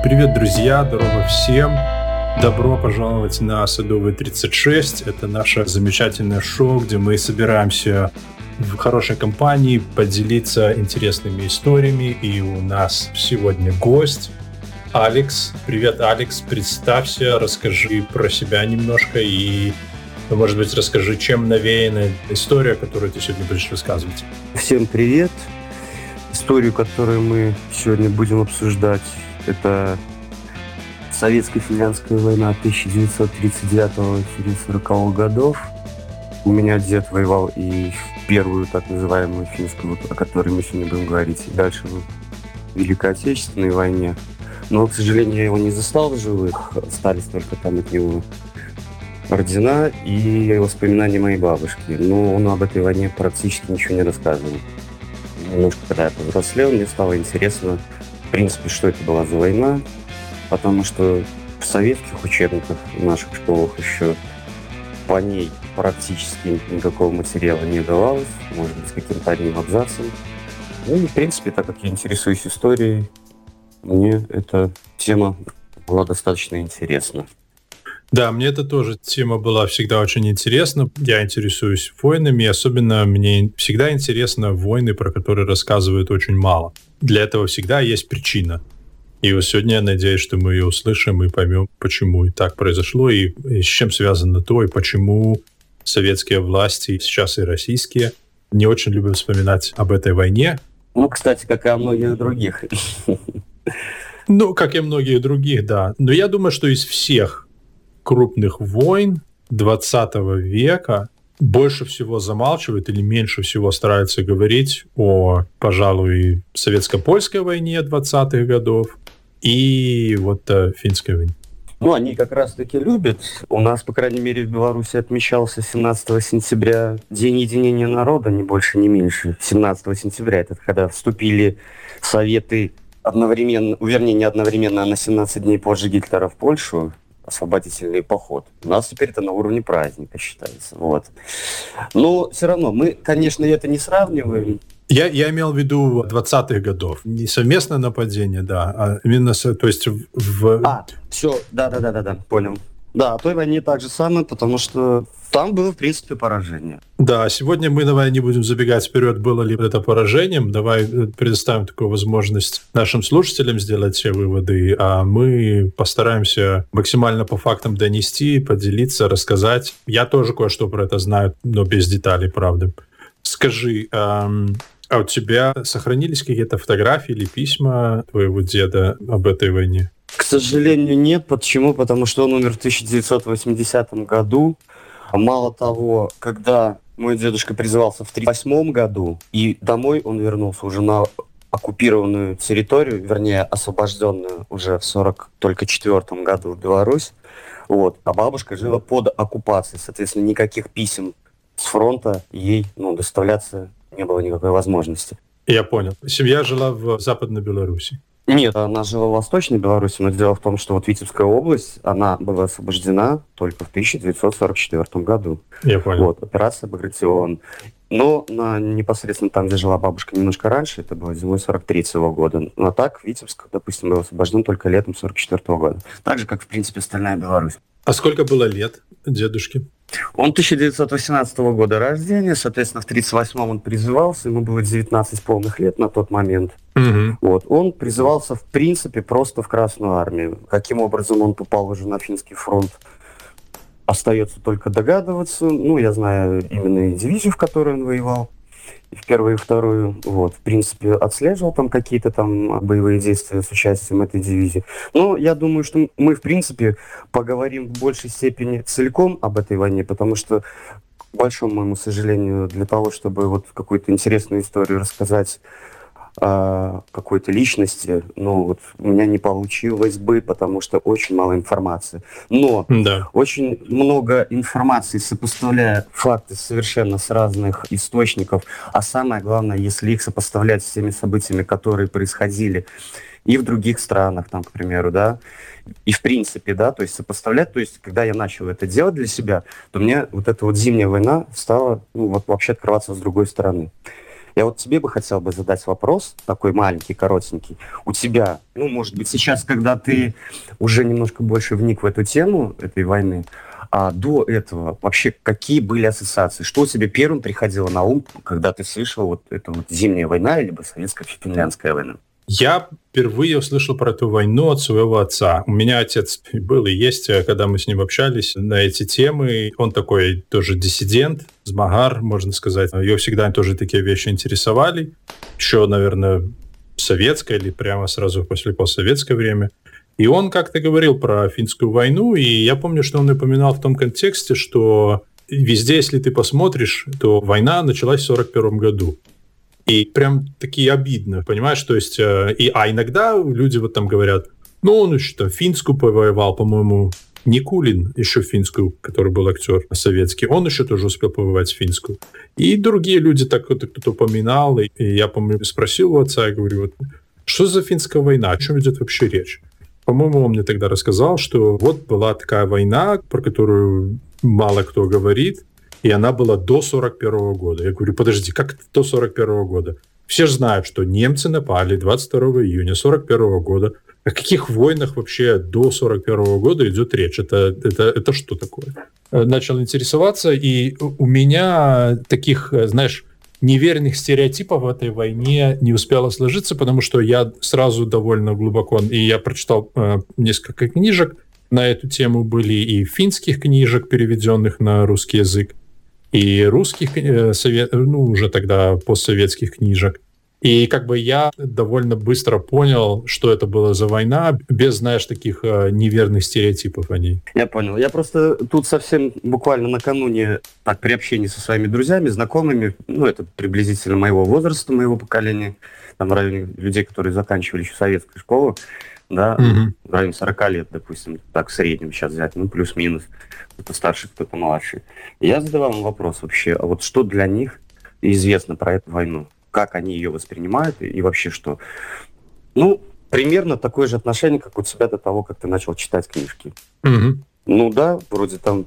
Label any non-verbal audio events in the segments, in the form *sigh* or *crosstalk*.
Привет, друзья! Здорово всем! Добро пожаловать на Садовый 36. Это наше замечательное шоу, где мы собираемся в хорошей компании поделиться интересными историями. И у нас сегодня гость Алекс. Привет, Алекс. Представься, расскажи про себя немножко и может быть, расскажи, чем навеяна история, которую ты сегодня будешь рассказывать. Всем привет. Историю, которую мы сегодня будем обсуждать, это Советско-финляндская война 1939-1940 годов. У меня дед воевал и в первую так называемую финскую, о которой мы сегодня будем говорить, и дальше в Великой Отечественной войне. Но, к сожалению, я его не застал в живых, остались только там от него ордена и воспоминания моей бабушки. Но он об этой войне практически ничего не рассказывал. Немножко, когда я повзрослел, мне стало интересно, в принципе, что это была за война, потому что в советских учебниках в наших школах еще по ней практически никакого материала не давалось, может быть, каким-то одним абзацем. Ну и, в принципе, так как я интересуюсь историей, мне эта тема была достаточно интересна. Да, мне это тоже тема была всегда очень интересна. Я интересуюсь войнами, особенно мне всегда интересно войны, про которые рассказывают очень мало. Для этого всегда есть причина. И вот сегодня я надеюсь, что мы ее услышим и поймем, почему и так произошло, и, и с чем связано то, и почему советские власти, сейчас и российские, не очень любят вспоминать об этой войне. Ну, кстати, как и о многих других. *laughs* Ну, как и многих других, да. Но я думаю, что из всех крупных войн 20 века больше всего замалчивает или меньше всего старается говорить о, пожалуй, советско-польской войне 20-х годов и вот о финской войне. Ну, они как раз-таки любят. У нас, по крайней мере, в Беларуси отмечался 17 сентября День единения народа, не больше, не меньше. 17 сентября, это когда вступили Советы одновременно, вернее, не одновременно, а на 17 дней позже Гитлера в Польшу освободительный поход. У нас теперь это на уровне праздника считается. Вот. Но все равно мы, конечно, это не сравниваем. Я, я имел в виду 20-х годов. Не совместное нападение, да, а именно, то есть в... А, все, да-да-да-да, понял. Да, о той войне так же самое, потому что там было, в принципе, поражение. Да, сегодня мы, давай, не будем забегать вперед, было ли это поражением. Давай э, предоставим такую возможность нашим слушателям сделать все выводы, а мы постараемся максимально по фактам донести, поделиться, рассказать. Я тоже кое-что про это знаю, но без деталей, правда. Скажи, эм, а у тебя сохранились какие-то фотографии или письма твоего деда об этой войне? К сожалению, нет. Почему? Потому что он умер в 1980 году. Мало того, когда мой дедушка призывался в 1938 году, и домой он вернулся уже на оккупированную территорию, вернее, освобожденную уже в 40 только четвертом году Беларусь. Вот. А бабушка жила под оккупацией. Соответственно, никаких писем с фронта ей ну, доставляться не было никакой возможности. Я понял. Семья жила в Западной Беларуси. Нет, она жила в Восточной Беларуси, но дело в том, что вот Витебская область, она была освобождена только в 1944 году. Я понял. Вот, операция Багратион. Но на, непосредственно там, где жила бабушка немножко раньше, это было зимой 43 -го года. Но так Витебск, допустим, был освобожден только летом 44 -го года. Так же, как, в принципе, остальная Беларусь. А сколько было лет дедушке? Он 1918 года рождения, соответственно, в 1938 он призывался, ему было 19 полных лет на тот момент. Угу. Вот. Он призывался, в принципе, просто в Красную Армию. Каким образом он попал уже на финский фронт, остается только догадываться. Ну, я знаю именно и дивизию, в которой он воевал в первую и вторую. Вот, в принципе, отслеживал там какие-то там боевые действия с участием этой дивизии. Но я думаю, что мы, в принципе, поговорим в большей степени целиком об этой войне, потому что к большому моему сожалению, для того, чтобы вот какую-то интересную историю рассказать какой-то личности, ну вот у меня не получилось бы, потому что очень мало информации. Но да. очень много информации, сопоставляя факты совершенно с разных источников, а самое главное, если их сопоставлять с теми событиями, которые происходили и в других странах, там, к примеру, да, и в принципе, да, то есть сопоставлять, то есть когда я начал это делать для себя, то мне вот эта вот зимняя война стала, ну, вот вообще открываться с другой стороны. Я вот тебе бы хотел бы задать вопрос, такой маленький, коротенький. У тебя, ну, может быть, сейчас, когда ты уже немножко больше вник в эту тему, этой войны, а до этого вообще какие были ассоциации? Что тебе первым приходило на ум, когда ты слышал вот эту вот зимняя война, либо советско-финляндская война? Я впервые услышал про эту войну от своего отца. У меня отец был и есть, э, когда мы с ним общались на эти темы. Он такой тоже диссидент, змагар, можно сказать. Ее всегда тоже такие вещи интересовали. Еще, наверное, советское или прямо сразу после постсоветское время. И он как-то говорил про финскую войну, и я помню, что он упоминал в том контексте, что везде, если ты посмотришь, то война началась в 1941 году. И прям такие обидно, понимаешь? То есть, э, и, а иногда люди вот там говорят, ну, он еще там финскую повоевал, по-моему, Никулин, еще финскую, который был актер советский, он еще тоже успел повоевать финскую. И другие люди так кто-то упоминал, и, я, помню, спросил у отца, я говорю, вот, что за финская война, о чем идет вообще речь? По-моему, он мне тогда рассказал, что вот была такая война, про которую мало кто говорит, и она была до 41 года. Я говорю, подожди, как до 41 года? Все же знают, что немцы напали 22 июня 41 года. О каких войнах вообще до 41 года идет речь? Это, это, это что такое? Э, начал интересоваться, и у меня таких, э, знаешь, неверных стереотипов в этой войне не успело сложиться, потому что я сразу довольно глубоко, и я прочитал э, несколько книжек на эту тему, были и финских книжек, переведенных на русский язык, и русских, э, совет, ну, уже тогда постсоветских книжек. И как бы я довольно быстро понял, что это была за война, без, знаешь, таких э, неверных стереотипов о ней. Я понял. Я просто тут совсем буквально накануне, так, при общении со своими друзьями, знакомыми, ну, это приблизительно моего возраста, моего поколения, там, в районе людей, которые заканчивали еще советскую школу, да, угу. в районе 40 лет, допустим, так в среднем сейчас взять, ну, плюс-минус, кто-то старший, кто-то младший. И я задавал им вопрос вообще, а вот что для них известно про эту войну? Как они ее воспринимают и, и вообще что? Ну, примерно такое же отношение, как у тебя до того, как ты начал читать книжки. Угу. Ну да, вроде там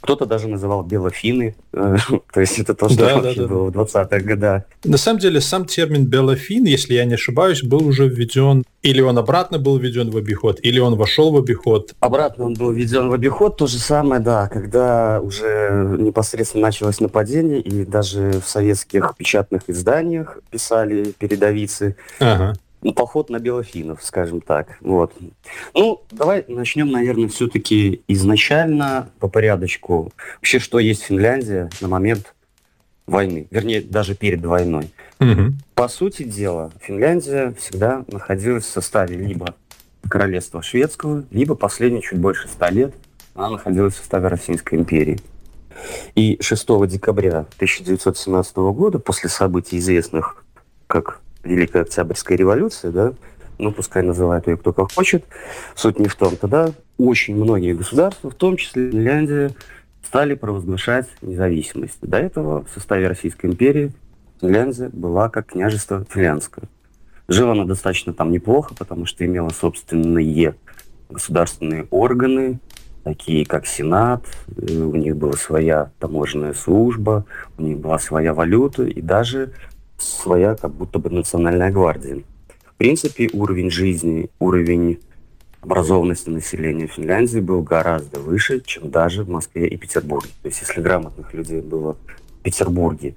кто-то даже называл белофины. Э, *laughs* то есть это то, что да, да, да. было в 20-х годах. На самом деле сам термин белофин, если я не ошибаюсь, был уже введен, или он обратно был введен в обиход, или он вошел в обиход. Обратно он был введен в обиход, то же самое, да, когда уже непосредственно началось нападение, и даже в советских печатных изданиях писали передовицы. Ага поход на белофинов, скажем так. Вот. Ну, давай начнем, наверное, все-таки изначально по порядочку. Вообще, что есть Финляндия на момент войны, вернее, даже перед войной. Угу. По сути дела, Финляндия всегда находилась в составе либо королевства шведского, либо последние чуть больше ста лет она находилась в составе Российской империи. И 6 декабря 1917 года, после событий известных как Великая Октябрьская революция, да, ну, пускай называют ее кто как хочет, суть не в том, тогда очень многие государства, в том числе Финляндия, стали провозглашать независимость. До этого в составе Российской империи Финляндия была как княжество финляндское. Жила она достаточно там неплохо, потому что имела собственные государственные органы, такие как Сенат, э, у них была своя таможенная служба, у них была своя валюта, и даже своя как будто бы национальная гвардия. В принципе, уровень жизни, уровень образованности населения Финляндии был гораздо выше, чем даже в Москве и Петербурге. То есть если грамотных людей было в Петербурге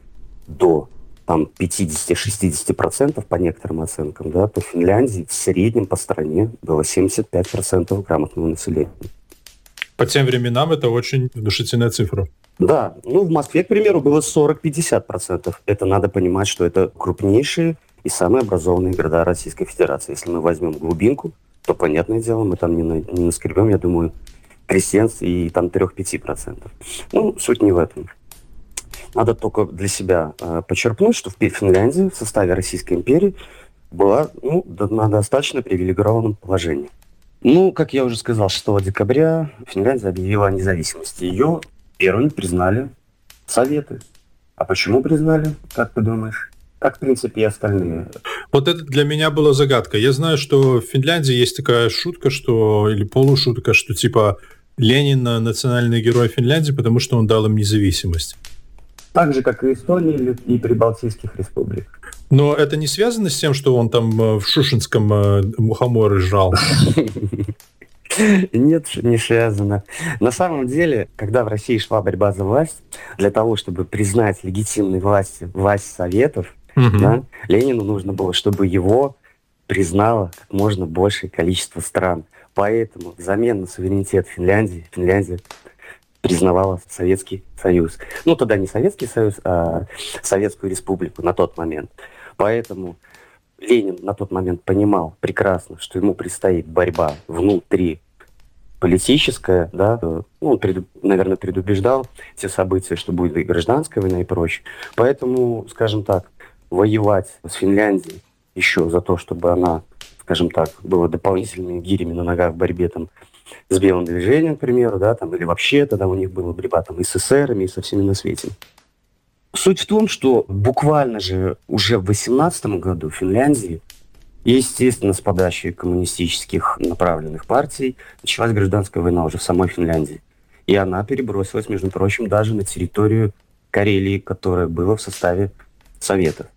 до там 50-60% по некоторым оценкам, да, то в Финляндии в среднем по стране было 75% грамотного населения. По тем временам это очень внушительная цифра. Да, ну в Москве, к примеру, было 40-50%. Это надо понимать, что это крупнейшие и самые образованные города Российской Федерации. Если мы возьмем глубинку, то, понятное дело, мы там не, на, не наскребем, я думаю, крестьянств и там 3-5%. Ну, суть не в этом. Надо только для себя э, почерпнуть, что в Финляндии в составе Российской империи была ну, на достаточно привилегированном положении. Ну, как я уже сказал, 6 декабря Финляндия объявила о независимости. Ее Первыми признали Советы. А почему признали, как ты думаешь? Как, в принципе, и остальные. Вот это для меня была загадка. Я знаю, что в Финляндии есть такая шутка, что или полушутка, что типа Ленин национальный герой Финляндии, потому что он дал им независимость. Так же, как и Эстонии и Прибалтийских республик. Но это не связано с тем, что он там э, в Шушинском э, мухоморы жрал? *laughs* Нет, не связано. На самом деле, когда в России шла борьба за власть, для того, чтобы признать легитимной власти власть Советов, угу. да, Ленину нужно было, чтобы его признало как можно большее количество стран. Поэтому взамен на суверенитет Финляндии, Финляндия признавала Советский Союз. Ну, тогда не Советский Союз, а Советскую Республику на тот момент. Поэтому Ленин на тот момент понимал прекрасно, что ему предстоит борьба внутри политическая, да, ну, он, пред, наверное, предубеждал те события, что будет и гражданская война и прочее. Поэтому, скажем так, воевать с Финляндией еще за то, чтобы она, скажем так, была дополнительными гирями на ногах в борьбе там с белым движением, к примеру, да, там, или вообще тогда у них была борьба там и с эсерами, и со всеми на свете. Суть в том, что буквально же уже в 18 году в Финляндии, естественно, с подачи коммунистических направленных партий, началась гражданская война уже в самой Финляндии. И она перебросилась, между прочим, даже на территорию Карелии, которая была в составе Советов.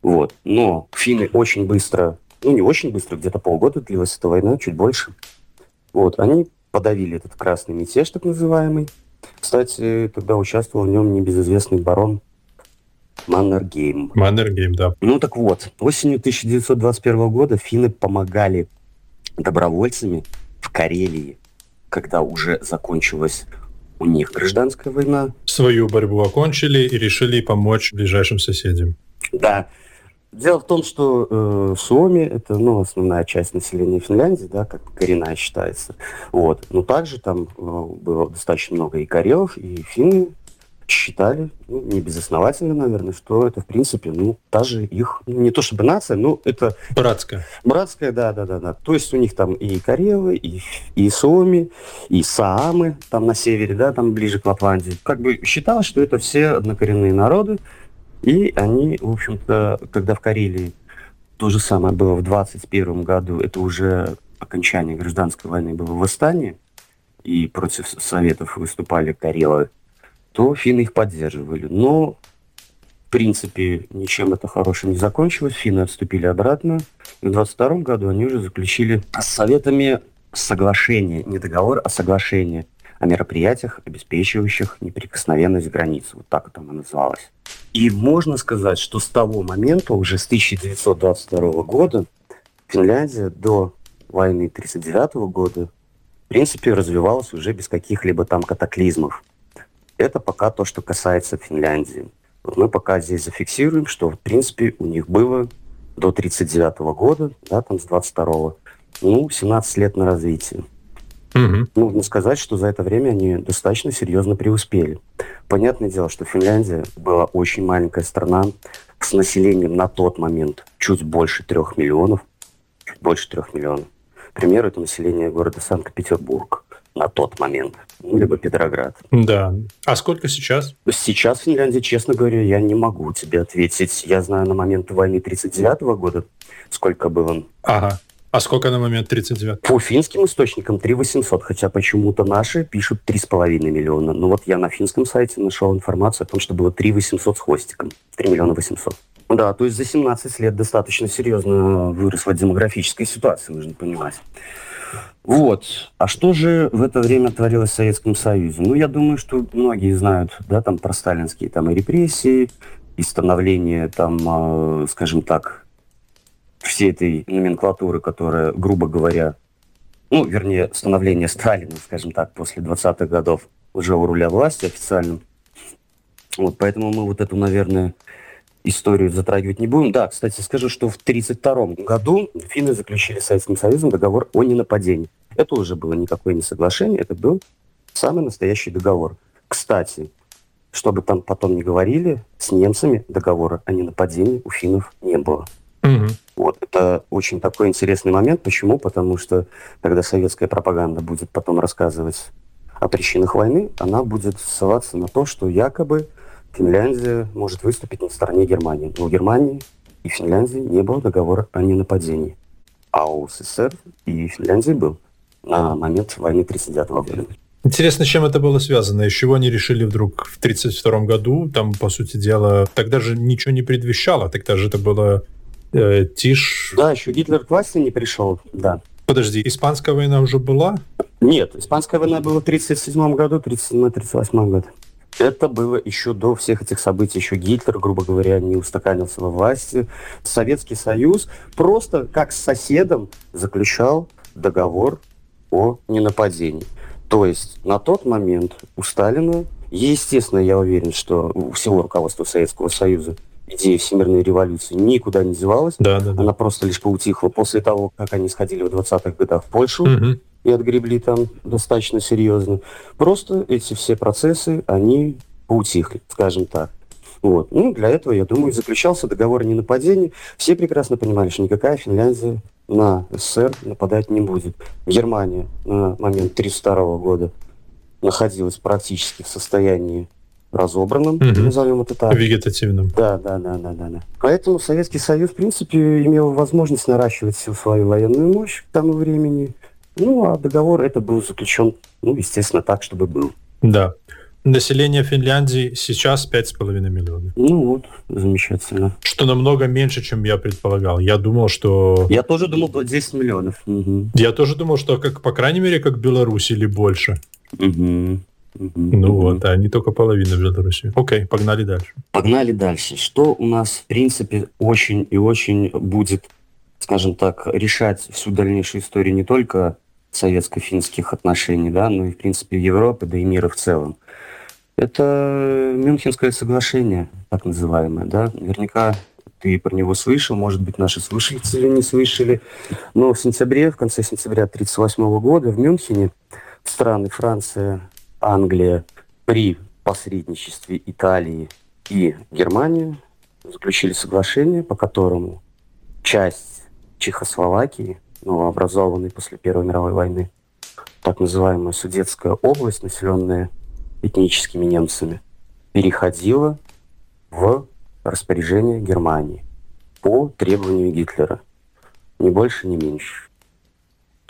Вот. Но финны очень быстро, ну не очень быстро, где-то полгода длилась эта война, чуть больше. Вот. Они подавили этот красный мятеж, так называемый, кстати, тогда участвовал в нем небезызвестный барон Маннергейм. Маннергейм, да. Ну так вот, осенью 1921 года финны помогали добровольцами в Карелии, когда уже закончилась у них гражданская война. Свою борьбу окончили и решили помочь ближайшим соседям. Да, Дело в том, что э, Суоми это ну, основная часть населения Финляндии, да, как коренная считается. Вот. Но также там э, было достаточно много и карелов, и финны считали, ну, не безосновательно, наверное, что это, в принципе, ну, та же их, ну, не то чтобы нация, но это... Братская. Братская, да, да, да, да. То есть у них там и Карелы, и, и Суоми, и Саамы, там на севере, да, там ближе к Лапландии. Как бы считалось, что это все однокоренные народы, и они, в общем-то, когда в Карелии то же самое было в 21 году, это уже окончание гражданской войны было восстание, и против Советов выступали Карелы, то финны их поддерживали. Но, в принципе, ничем это хорошим не закончилось. Финны отступили обратно. В 22 году они уже заключили с Советами соглашение, не договор, а соглашение о мероприятиях, обеспечивающих неприкосновенность границ. Вот так это оно называлось. И можно сказать, что с того момента, уже с 1922 года, Финляндия до войны 1939 года, в принципе, развивалась уже без каких-либо там катаклизмов. Это пока то, что касается Финляндии. Вот мы пока здесь зафиксируем, что, в принципе, у них было до 1939 года, да, там с 22 ну, 17 лет на развитие. Угу. Нужно сказать, что за это время они достаточно серьезно преуспели. Понятное дело, что Финляндия была очень маленькая страна с населением на тот момент чуть больше трех миллионов. Чуть больше трех миллионов. К примеру, это население города Санкт-Петербург на тот момент, ну, либо Петроград. Да. А сколько сейчас? Сейчас в Финляндии, честно говоря, я не могу тебе ответить. Я знаю на момент войны 39 года, сколько было. Ага. А сколько на момент 39? По финским источникам 3 800, хотя почему-то наши пишут 3,5 миллиона. Но вот я на финском сайте нашел информацию о том, что было 3 800 с хвостиком. 3 миллиона 800. Да, то есть за 17 лет достаточно серьезно выросла демографическая ситуация, нужно понимать. Вот. А что же в это время творилось в Советском Союзе? Ну, я думаю, что многие знают, да, там про сталинские там и репрессии, и становление там, э, скажем так, всей этой номенклатуры, которая, грубо говоря, ну, вернее, становление Сталина, скажем так, после 20-х годов уже у руля власти официально. Вот, поэтому мы вот эту, наверное, историю затрагивать не будем. Да, кстати, скажу, что в 1932 году финны заключили с Советским Союзом договор о ненападении. Это уже было никакое не соглашение, это был самый настоящий договор. Кстати, чтобы там потом не говорили, с немцами договора о ненападении у финнов не было. Угу. Вот, это очень такой интересный момент. Почему? Потому что, когда советская пропаганда будет потом рассказывать о причинах войны, она будет ссылаться на то, что якобы Финляндия может выступить на стороне Германии. Но у Германии и Финляндии не было договора о ненападении. А у СССР и Финляндии был на момент войны 1939 года. Интересно, чем это было связано? Из чего они решили вдруг в 1932 году? Там, по сути дела, тогда же ничего не предвещало. Тогда же это было э, тишь... Да, еще Гитлер к власти не пришел, да. Подожди, испанская война уже была? Нет, испанская война была в 1937 году, 1937-1938 год. Это было еще до всех этих событий. Еще Гитлер, грубо говоря, не устаканился во власти. Советский Союз просто как с соседом заключал договор о ненападении. То есть на тот момент у Сталина, естественно, я уверен, что у всего руководства Советского Союза идея всемирной революции никуда не девалась. Да, да, да. Она просто лишь поутихла после того, как они сходили в 20-х годах в Польшу. Угу и отгребли там достаточно серьезно. Просто эти все процессы, они поутихли, скажем так. Вот. Ну, для этого, я думаю, заключался договор о ненападении. Все прекрасно понимали, что никакая Финляндия на СССР нападать не будет. Германия на момент 1932 года находилась практически в состоянии разобранном, угу. назовем это так. Вегетативном. Да, да, да, да, да, да. Поэтому Советский Союз, в принципе, имел возможность наращивать всю свою военную мощь к тому времени. Ну, а договор это был заключен, ну, естественно, так, чтобы был. Да. Население Финляндии сейчас 5,5 миллионов. Ну вот, замечательно. Что намного меньше, чем я предполагал. Я думал, что... Я тоже думал, 10 миллионов. Угу. Я тоже думал, что, как по крайней мере, как Беларусь или больше. Угу. Ну вот, а не только половина Беларуси. Окей, погнали дальше. Погнали дальше. Что у нас, в принципе, очень и очень будет, скажем так, решать всю дальнейшую историю не только советско-финских отношений, да, но и, в принципе, Европы, да и мира в целом. Это Мюнхенское соглашение, так называемое, да. Наверняка ты про него слышал, может быть, наши слушатели не слышали. Но в сентябре, в конце сентября 1938 года в Мюнхене страны Франция, Англия при посредничестве Италии и Германии заключили соглашение, по которому часть Чехословакии новообразованной после Первой мировой войны, так называемая Судетская область, населенная этническими немцами, переходила в распоряжение Германии по требованию Гитлера. Ни больше, ни меньше.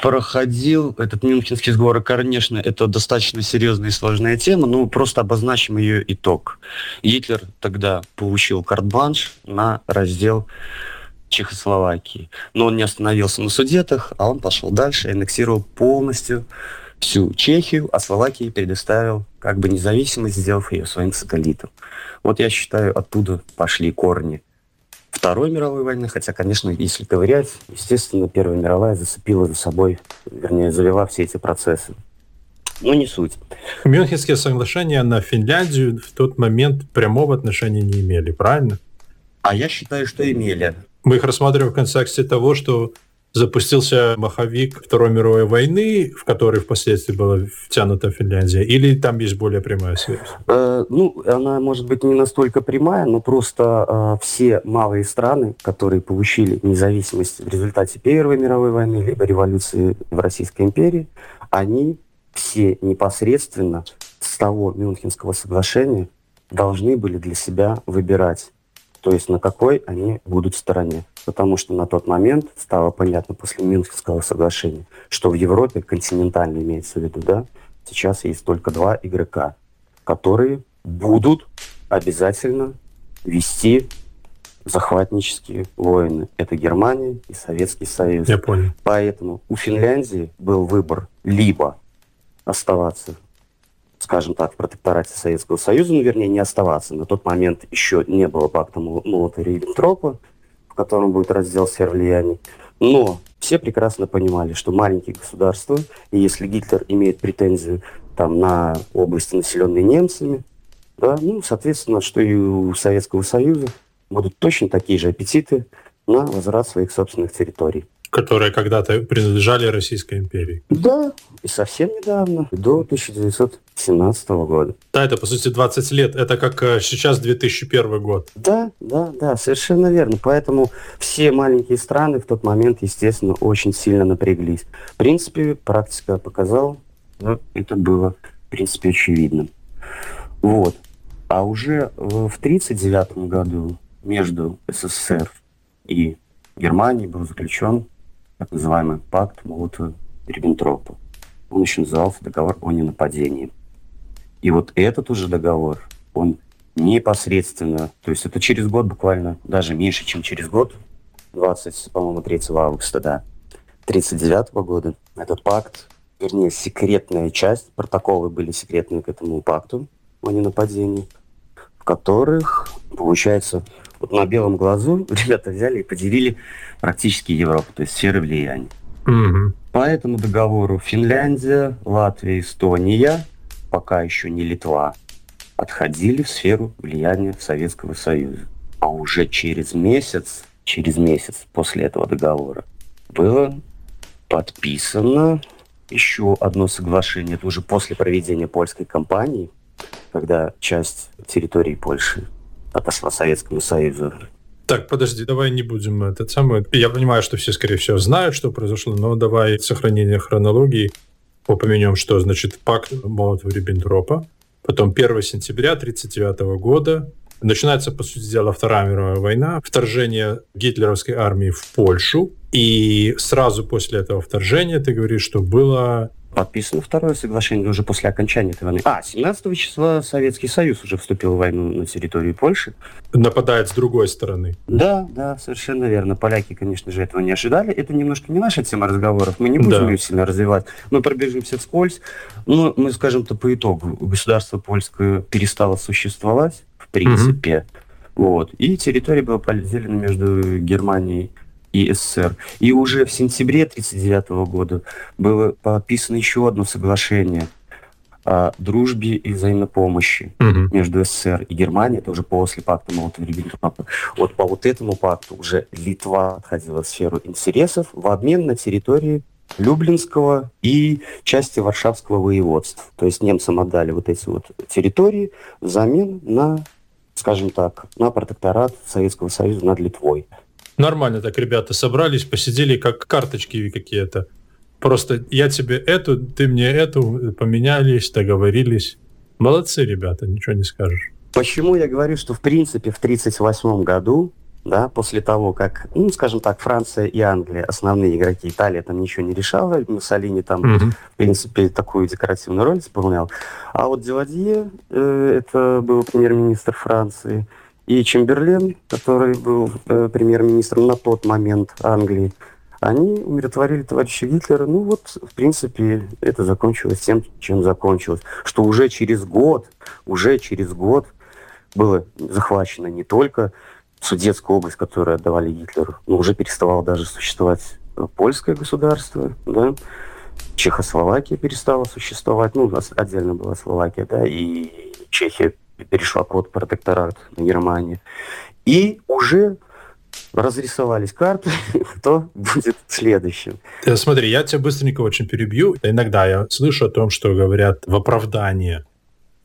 Проходил этот Мюнхенский сговор, конечно, это достаточно серьезная и сложная тема, но просто обозначим ее итог. Гитлер тогда получил карт-бланш на раздел Чехословакии. Но он не остановился на Судетах, а он пошел дальше и аннексировал полностью всю Чехию, а Словакии предоставил как бы независимость, сделав ее своим сателлитом. Вот я считаю, оттуда пошли корни Второй мировой войны, хотя, конечно, если ковырять, естественно, Первая мировая зацепила за собой, вернее, завела все эти процессы. Но не суть. Мюнхенские соглашения на Финляндию в тот момент прямого отношения не имели, правильно? А я считаю, что имели. Мы их рассматриваем в контексте того, что запустился маховик Второй мировой войны, в который впоследствии была втянута Финляндия, или там есть более прямая связь? Э, ну, она может быть не настолько прямая, но просто э, все малые страны, которые получили независимость в результате Первой мировой войны, либо революции в Российской империи, они все непосредственно с того Мюнхенского соглашения должны были для себя выбирать то есть на какой они будут стороне. Потому что на тот момент стало понятно после Мюнхенского соглашения, что в Европе, континентально имеется в виду, да, сейчас есть только два игрока, которые будут обязательно вести захватнические войны. Это Германия и Советский Союз. Я понял. Поэтому у Финляндии был выбор либо оставаться скажем так, в протекторате Советского Союза, ну, вернее, не оставаться. На тот момент еще не было пакта Молотова-Риббентропа, в котором будет раздел сфер влияний. Но все прекрасно понимали, что маленькие государства, и если Гитлер имеет претензию там, на области, населенные немцами, да, ну, соответственно, что и у Советского Союза будут точно такие же аппетиты на возврат своих собственных территорий которые когда-то принадлежали Российской империи. Да, и совсем недавно, до 1917 года. Да, это, по сути, 20 лет. Это как э, сейчас 2001 год. Да, да, да, совершенно верно. Поэтому все маленькие страны в тот момент, естественно, очень сильно напряглись. В принципе, практика показала, что это было, в принципе, очевидно. Вот. А уже в 1939 году между СССР и Германией был заключен так называемый пакт Молотова-Риббентропа. он еще назывался договор о ненападении. И вот этот уже договор, он непосредственно, то есть это через год буквально, даже меньше, чем через год, 20, по-моему, 3 августа, да, 39 -го года, этот пакт, вернее, секретная часть, протоколы были секретные к этому пакту о ненападении, в которых, получается, вот на белом глазу *laughs* ребята взяли и поделили практически Европу, то есть сферы влияния. Угу. По этому договору Финляндия, Латвия, Эстония, пока еще не Литва, отходили в сферу влияния Советского Союза. А уже через месяц, через месяц после этого договора было подписано еще одно соглашение, это уже после проведения польской кампании, когда часть территории Польши отошла Советскому Союзу. Так, подожди, давай не будем этот самый... Я понимаю, что все, скорее всего, знают, что произошло, но давай сохранение хронологии. Упомянем, что значит пакт Молотова-Риббентропа, потом 1 сентября 1939 года. Начинается, по сути дела, Вторая мировая война, вторжение гитлеровской армии в Польшу, и сразу после этого вторжения ты говоришь, что было подписано второе соглашение уже после окончания этой войны. А, 17 числа Советский Союз уже вступил в войну на территории Польши. Нападает с другой стороны. Да, да, совершенно верно. Поляки, конечно же, этого не ожидали. Это немножко не наша тема разговоров. Мы не будем да. ее сильно развивать. Мы пробежимся вскользь. Но мы скажем-то по итогу. Государство польское перестало существовать, в принципе. Угу. Вот. И территория была поделена между Германией и СССР. И уже в сентябре 1939 года было подписано еще одно соглашение о дружбе и взаимопомощи угу. между СССР и Германией, это уже после пакта Молотова-Риббентропа. Вот по вот этому пакту уже Литва отходила в сферу интересов в обмен на территории Люблинского и части Варшавского воеводства. То есть немцам отдали вот эти вот территории взамен на, скажем так, на протекторат Советского Союза над Литвой. Нормально так ребята собрались, посидели как карточки какие-то. Просто я тебе эту, ты мне эту, поменялись, договорились. Молодцы, ребята, ничего не скажешь. Почему я говорю, что в принципе в 1938 году, да, после того, как, ну, скажем так, Франция и Англия, основные игроки, Италия там ничего не решала, Муссолини там, угу. в принципе, такую декоративную роль исполнял. А вот Деладье, э, это был премьер-министр Франции, и Чемберлен, который был э, премьер-министром на тот момент Англии, они умиротворили товарища Гитлера. Ну вот, в принципе, это закончилось тем, чем закончилось. Что уже через год, уже через год было захвачено не только Судетская область, которую отдавали Гитлеру, но уже переставало даже существовать польское государство, да, Чехословакия перестала существовать, ну, отдельно была Словакия, да, и Чехия перешла под протекторат Германии. И уже разрисовались карты, *laughs* кто будет следующим. Э, смотри, я тебя быстренько очень перебью. Иногда я слышу о том, что говорят в оправдании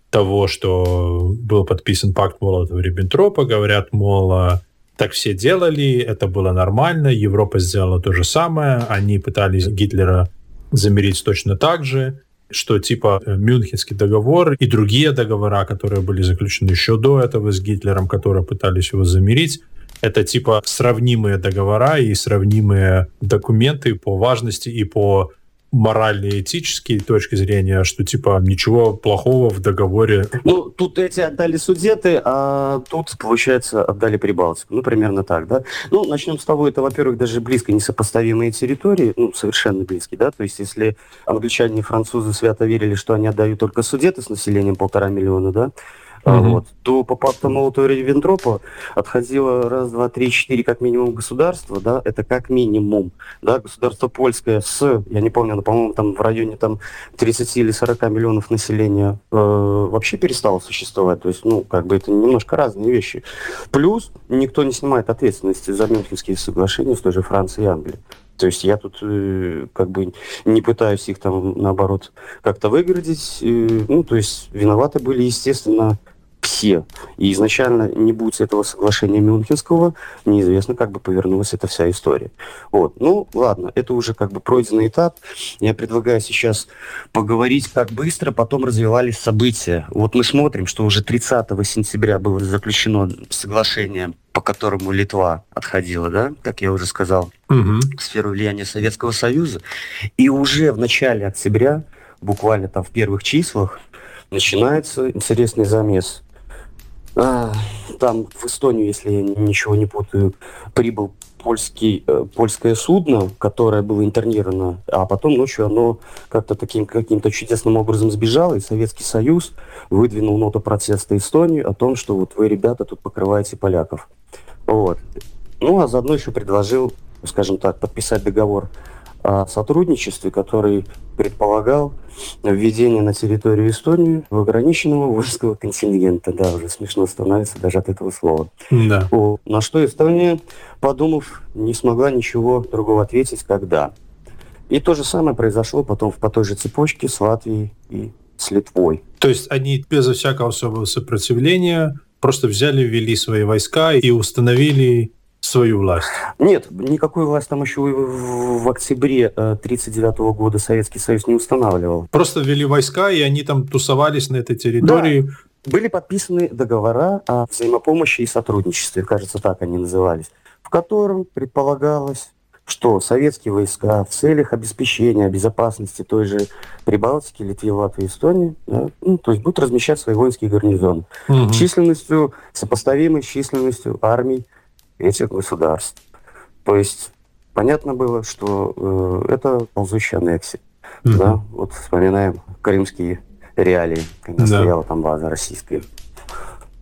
того, что был подписан пакт Молотова-Риббентропа, говорят, мол, а, так все делали, это было нормально, Европа сделала то же самое, они пытались Гитлера замерить точно так же, что типа э, Мюнхенский договор и другие договора, которые были заключены еще до этого с Гитлером, которые пытались его замерить, это типа сравнимые договора и сравнимые документы по важности и по моральные, этические точки зрения, что типа ничего плохого в договоре. Ну, тут эти отдали судеты, а тут, получается, отдали Прибалтику. Ну, примерно так, да? Ну, начнем с того, это, во-первых, даже близко несопоставимые территории, ну, совершенно близкие, да? То есть, если англичане и французы свято верили, что они отдают только судеты с населением полтора миллиона, да, Mm-hmm. Вот, то по пакту Молотова-Риббентропа отходило раз, два, три, четыре как минимум государства, да, это как минимум, да, государство польское с, я не помню, но, по-моему, там в районе там 30 или 40 миллионов населения э, вообще перестало существовать, то есть, ну, как бы это немножко разные вещи. Плюс никто не снимает ответственности за Мюнхенские соглашения с той же Францией и Англией. То есть я тут э, как бы не пытаюсь их там, наоборот, как-то выгородить. Э, ну, то есть виноваты были, естественно, все. И изначально, не будь этого соглашения Мюнхенского, неизвестно, как бы повернулась эта вся история. Вот. Ну, ладно, это уже как бы пройденный этап. Я предлагаю сейчас поговорить, как быстро потом развивались события. Вот мы смотрим, что уже 30 сентября было заключено соглашение по которому Литва отходила, да, как я уже сказал, угу. в сферу влияния Советского Союза. И уже в начале октября буквально там в первых числах начинается интересный замес. А, там в Эстонию, если я ничего не путаю, прибыл польский, э, польское судно, которое было интернировано, а потом ночью оно как-то таким каким-то чудесным образом сбежало, и Советский Союз выдвинул ноту протеста Эстонии о том, что вот вы, ребята, тут покрываете поляков. Вот. Ну, а заодно еще предложил, скажем так, подписать договор сотрудничестве, который предполагал введение на территорию Эстонии ограниченного воинского контингента. Да, уже смешно становится даже от этого слова. Да. О, на что Эстония, подумав, не смогла ничего другого ответить, когда. И то же самое произошло потом по той же цепочке с Латвией и с Литвой. То есть они безо всякого особого сопротивления просто взяли, ввели свои войска и установили свою власть? Нет, никакую власть там еще в октябре 1939 э, года Советский Союз не устанавливал. Просто ввели войска, и они там тусовались на этой территории. Да. Были подписаны договора о взаимопомощи и сотрудничестве, кажется, так они назывались, в котором предполагалось, что советские войска в целях обеспечения безопасности той же Прибалтики, Литвы, Латвии Эстонии, да, ну, то есть будут размещать свои воинские гарнизоны угу. численностью, сопоставимой с численностью армий этих государств. То есть понятно было, что э, это ползущая аннексия. Mm-hmm. Да? Вот вспоминаем крымские реалии, когда да. стояла там база российская.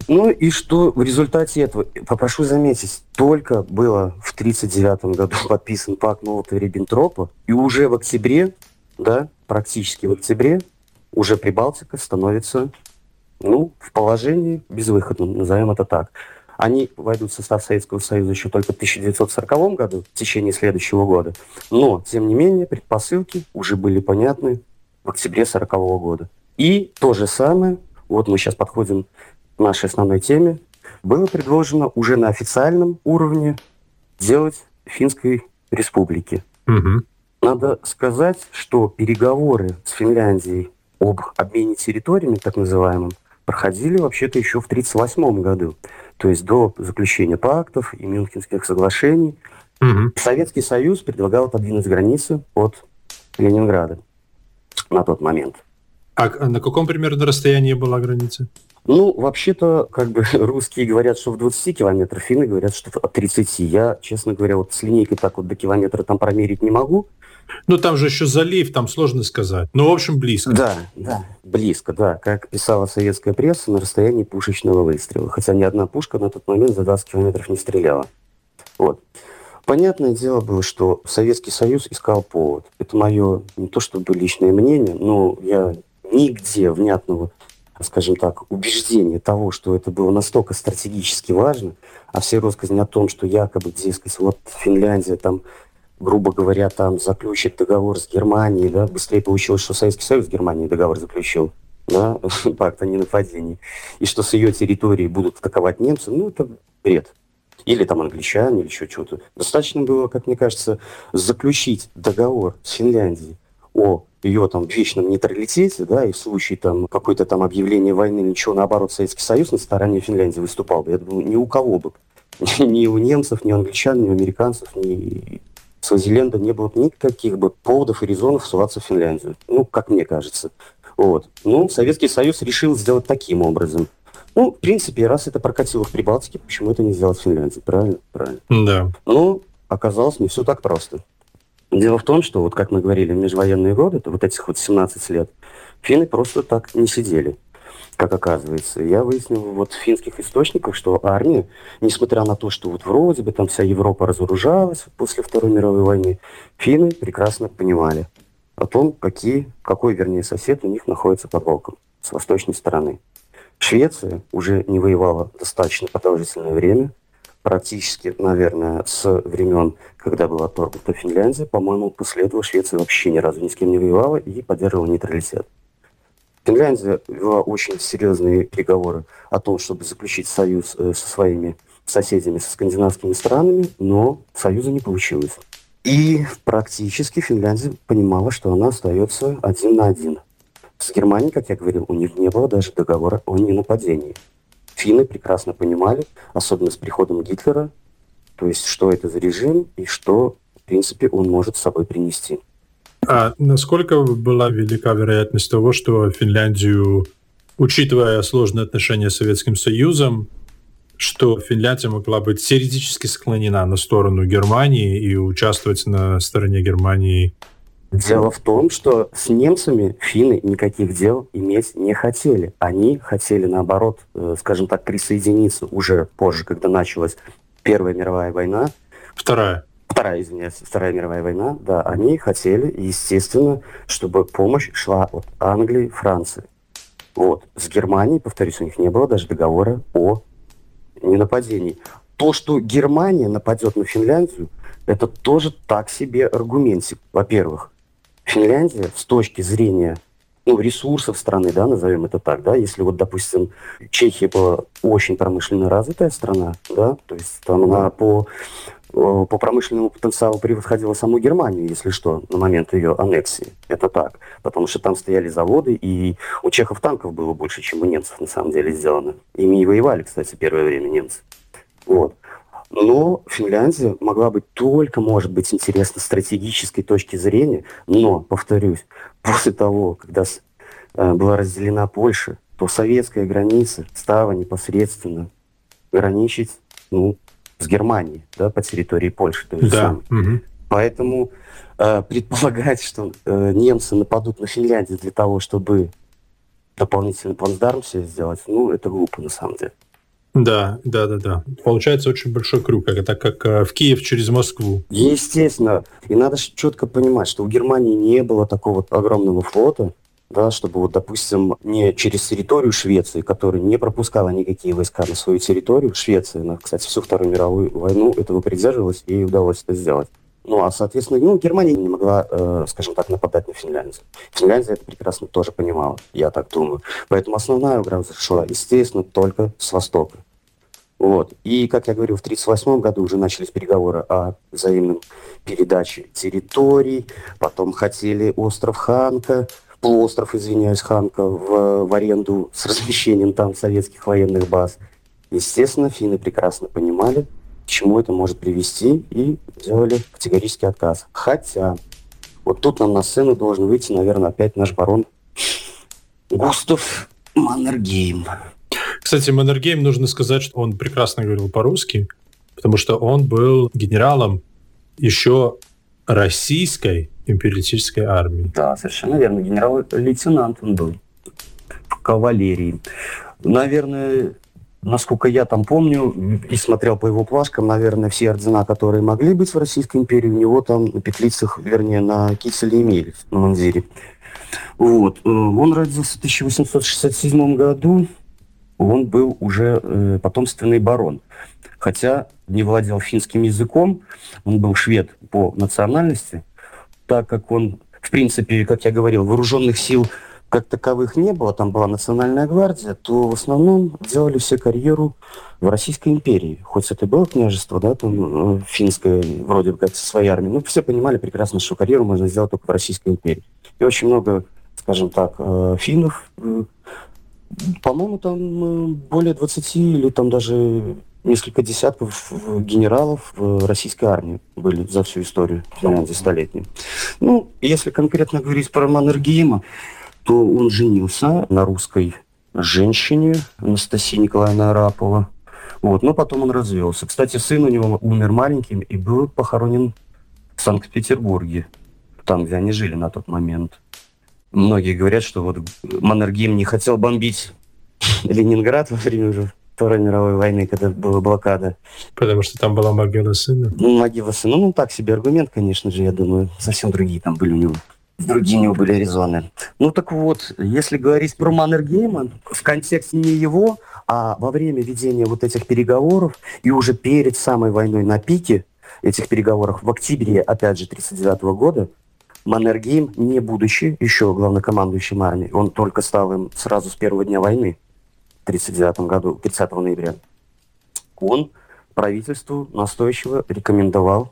Ну и что в результате этого, попрошу заметить, только было в 1939 году подписан пакт Молотова-Риббентропа, и уже в октябре, да, практически в октябре, уже Прибалтика становится, ну, в положении безвыходном, назовем это так. Они войдут в состав Советского Союза еще только в 1940 году, в течение следующего года. Но, тем не менее, предпосылки уже были понятны в октябре 1940 года. И то же самое, вот мы сейчас подходим к нашей основной теме, было предложено уже на официальном уровне делать Финской республике. Угу. Надо сказать, что переговоры с Финляндией об обмене территориями, так называемым, проходили вообще-то еще в 1938 году, то есть до заключения пактов и Мюнхенских соглашений. Угу. Советский Союз предлагал отодвинуть границы от Ленинграда на тот момент. А на каком примерно расстоянии была граница? Ну, вообще-то, как бы *laughs* русские говорят, что в 20 километрах, финны говорят, что от 30. Я, честно говоря, вот с линейкой так вот до километра там промерить не могу. Ну, там же еще залив, там сложно сказать. Ну, в общем, близко. Да, да, близко, да. Как писала советская пресса, на расстоянии пушечного выстрела. Хотя ни одна пушка на тот момент за 20 километров не стреляла. Вот. Понятное дело было, что Советский Союз искал повод. Это мое не то чтобы личное мнение, но я нигде внятного, скажем так, убеждения того, что это было настолько стратегически важно, а все рассказы о том, что якобы, дескать, вот Финляндия там грубо говоря, там заключит договор с Германией, да, быстрее получилось, что Советский Союз с Германией договор заключил, да, *laughs* пакт о ненападении, и что с ее территории будут атаковать немцы, ну, это бред. Или там англичане, или еще что-то. Достаточно было, как мне кажется, заключить договор с Финляндией о ее там вечном нейтралитете, да, и в случае там какой-то там объявления войны, ничего, наоборот, Советский Союз на стороне Финляндии выступал бы. Я думаю, ни у кого бы. *laughs* Ни у немцев, ни у англичан, ни у американцев, ни Свазиленда не было никаких бы поводов и резонов ссылаться в Финляндию. Ну, как мне кажется. Вот. Ну, Советский Союз решил сделать таким образом. Ну, в принципе, раз это прокатило в Прибалтике, почему это не сделать в Финляндии? Правильно? Правильно. Да. Ну, оказалось не все так просто. Дело в том, что, вот как мы говорили, в межвоенные годы, вот этих вот 17 лет, финны просто так не сидели как оказывается. Я выяснил вот в финских источниках, что армия, несмотря на то, что вот вроде бы там вся Европа разоружалась после Второй мировой войны, финны прекрасно понимали о том, какие, какой, вернее, сосед у них находится под боком с восточной стороны. Швеция уже не воевала достаточно продолжительное время, практически, наверное, с времен, когда была отторгнута Финляндия. По-моему, после этого Швеция вообще ни разу ни с кем не воевала и поддерживала нейтралитет. Финляндия вела очень серьезные переговоры о том, чтобы заключить союз э, со своими соседями, со скандинавскими странами, но союза не получилось. И практически Финляндия понимала, что она остается один на один. С Германией, как я говорил, у них не было даже договора о ненападении. Финны прекрасно понимали, особенно с приходом Гитлера, то есть что это за режим и что, в принципе, он может с собой принести. А насколько была велика вероятность того, что Финляндию, учитывая сложные отношения с Советским Союзом, что Финляндия могла быть теоретически склонена на сторону Германии и участвовать на стороне Германии Дело в том, что с немцами финны никаких дел иметь не хотели. Они хотели, наоборот, э, скажем так, присоединиться уже позже, когда началась Первая мировая война. Вторая. Вторая, извиняюсь, Вторая мировая война, да, они хотели, естественно, чтобы помощь шла от Англии, Франции. Вот. С Германией, повторюсь, у них не было даже договора о ненападении. То, что Германия нападет на Финляндию, это тоже так себе аргументик, во-первых. Финляндия с точки зрения ну, ресурсов страны, да, назовем это так, да, если вот, допустим, Чехия была очень промышленно развитая страна, да, то есть там она по, по промышленному потенциалу превосходила саму Германию, если что, на момент ее аннексии. Это так. Потому что там стояли заводы, и у чехов танков было больше, чем у немцев, на самом деле, сделано. Ими и воевали, кстати, первое время немцы. Вот. Но Финляндия могла быть только, может быть, интересна с стратегической точки зрения, но, повторюсь, после того, когда э, была разделена Польша, то советская граница стала непосредственно граничить ну, с Германией да, по территории Польши. То есть да. Угу. Поэтому э, предполагать, что э, немцы нападут на Финляндию для того, чтобы дополнительный плацдарм себе сделать, ну, это глупо на самом деле. Да, да, да, да. Получается очень большой круг, это как э, в Киев через Москву. Естественно. И надо четко понимать, что у Германии не было такого огромного флота, да, чтобы, вот, допустим, не через территорию Швеции, которая не пропускала никакие войска на свою территорию, Швеция, она, кстати, всю Вторую мировую войну этого придерживалась, и удалось это сделать. Ну, а, соответственно, ну, Германия не могла, э, скажем так, нападать на Финляндию. Финляндия это прекрасно тоже понимала, я так думаю. Поэтому основная угроза шла, естественно, только с востока. Вот. И, как я говорил, в 1938 году уже начались переговоры о взаимном передаче территорий. Потом хотели остров Ханка, полуостров, извиняюсь, Ханка, в, в аренду с размещением там советских военных баз. Естественно, финны прекрасно понимали, к чему это может привести, и сделали категорический отказ. Хотя, вот тут нам на сцену должен выйти, наверное, опять наш барон Густав Маннергейм. Кстати, Маннергейм, нужно сказать, что он прекрасно говорил по-русски, потому что он был генералом еще российской империалистической армии. Да, совершенно верно. Генерал-лейтенант он был в кавалерии. Наверное, насколько я там помню и смотрел по его плашкам, наверное, все ордена, которые могли быть в Российской империи, у него там на петлицах, вернее, на кителе имелись, на мундире. Вот. Э, он родился в 1867 году он был уже э, потомственный барон. Хотя не владел финским языком, он был швед по национальности, так как он, в принципе, как я говорил, вооруженных сил как таковых не было, там была национальная гвардия, то в основном делали все карьеру в Российской империи. Хоть это было княжество, да, там ну, финское, вроде бы как со своей армией, но все понимали прекрасно, что карьеру можно сделать только в Российской империи. И очень много, скажем так, э, финнов э, по-моему, там э, более 20 или там даже несколько десятков э, генералов в российской армии были за всю историю Финляндии столетней. Ну, если конкретно говорить про Маннергейма, то он женился на русской женщине Анастасии Николаевна Арапова. Вот, но потом он развелся. Кстати, сын у него умер маленьким и был похоронен в Санкт-Петербурге, там, где они жили на тот момент. Многие говорят, что вот Маннергейм не хотел бомбить Ленинград во время уже Второй мировой войны, когда была блокада. Потому что там была могила сына? Ну, могила сына. Ну, так себе аргумент, конечно же, я думаю. Совсем другие там были у него. Другие у него были резоны. Ну, так вот, если говорить про Маннергейма, в контексте не его, а во время ведения вот этих переговоров и уже перед самой войной на пике этих переговоров в октябре, опять же, 1939 года, Маннергейм, не будучи еще главнокомандующим армией, он только стал им сразу с первого дня войны, в 1939 году, 30 ноября, он правительству настойчиво рекомендовал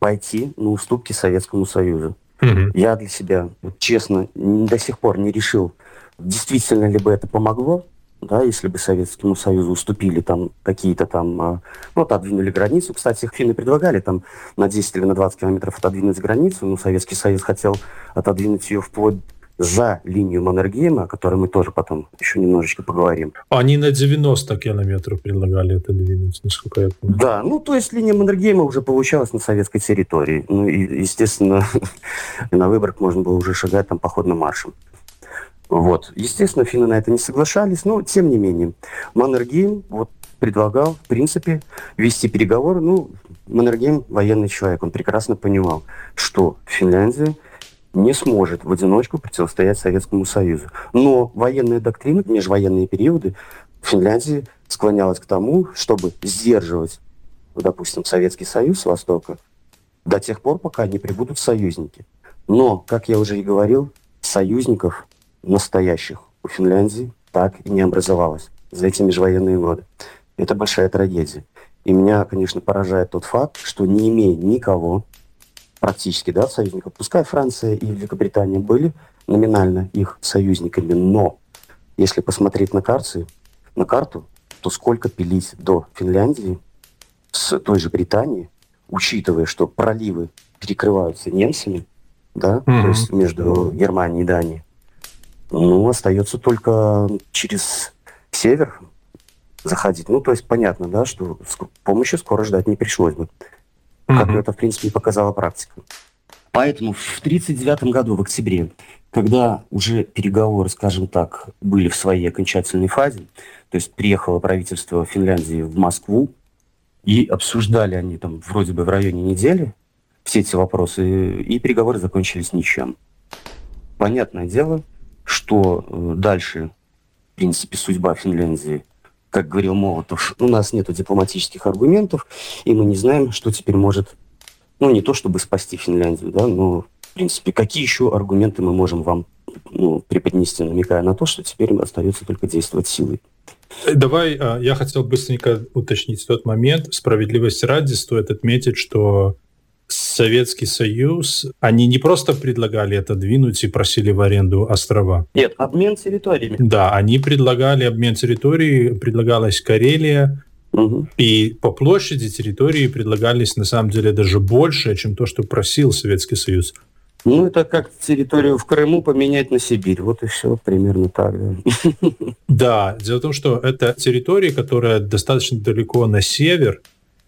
пойти на уступки Советскому Союзу. Угу. Я для себя, честно, до сих пор не решил, действительно ли бы это помогло, да, если бы Советскому Союзу уступили там какие-то там, а, ну, отодвинули границу. Кстати, финны предлагали там на 10 или на 20 километров отодвинуть границу, но Советский Союз хотел отодвинуть ее вплоть за линию Маннергейма, о которой мы тоже потом еще немножечко поговорим. Они на 90 километров предлагали это двинуть, насколько я помню. Да, ну то есть линия Маннергейма уже получалась на советской территории. Ну и, естественно, *laughs* на Выборг можно было уже шагать там походным маршем. Вот. Естественно, финны на это не соглашались, но тем не менее. Маннергейм вот предлагал, в принципе, вести переговоры. Ну, Маннергейм военный человек, он прекрасно понимал, что Финляндия не сможет в одиночку противостоять Советскому Союзу. Но военная доктрина, межвоенные периоды Финляндии склонялась к тому, чтобы сдерживать, допустим, Советский Союз с Востока до тех пор, пока не прибудут союзники. Но, как я уже и говорил, союзников настоящих у Финляндии так и не образовалось за эти межвоенные годы. Это большая трагедия. И меня, конечно, поражает тот факт, что не имея никого, практически, да, союзников. Пускай Франция и Великобритания были номинально их союзниками, но если посмотреть на карты, на карту, то сколько пилить до Финляндии с той же Британии, учитывая, что проливы перекрываются немцами, да, mm-hmm. то есть между Германией и Данией, ну, остается только через север заходить. Ну, то есть понятно, да, что помощи скоро ждать не пришлось бы как mm-hmm. это, в принципе, и показала практика. Поэтому в 1939 году, в октябре, когда уже переговоры, скажем так, были в своей окончательной фазе, то есть приехало правительство Финляндии в Москву, и обсуждали они там вроде бы в районе недели все эти вопросы, и переговоры закончились ничем. Понятное дело, что э, дальше, в принципе, судьба Финляндии как говорил Молотов, у нас нет дипломатических аргументов, и мы не знаем, что теперь может, ну, не то чтобы спасти Финляндию, да, но, в принципе, какие еще аргументы мы можем вам ну, преподнести, намекая на то, что теперь остается только действовать силой. Давай, а, я хотел быстренько уточнить тот момент. Справедливости ради стоит отметить, что Советский Союз, они не просто предлагали это двинуть и просили в аренду острова. Нет, обмен территориями. Да, они предлагали обмен территории, предлагалась Карелия, Угу. И по площади территории предлагались на самом деле даже больше, чем то, что просил Советский Союз. Ну, это как территорию в Крыму поменять на Сибирь. Вот и все, примерно так. Да. *laughs* да, дело в том, что это территория, которая достаточно далеко на север,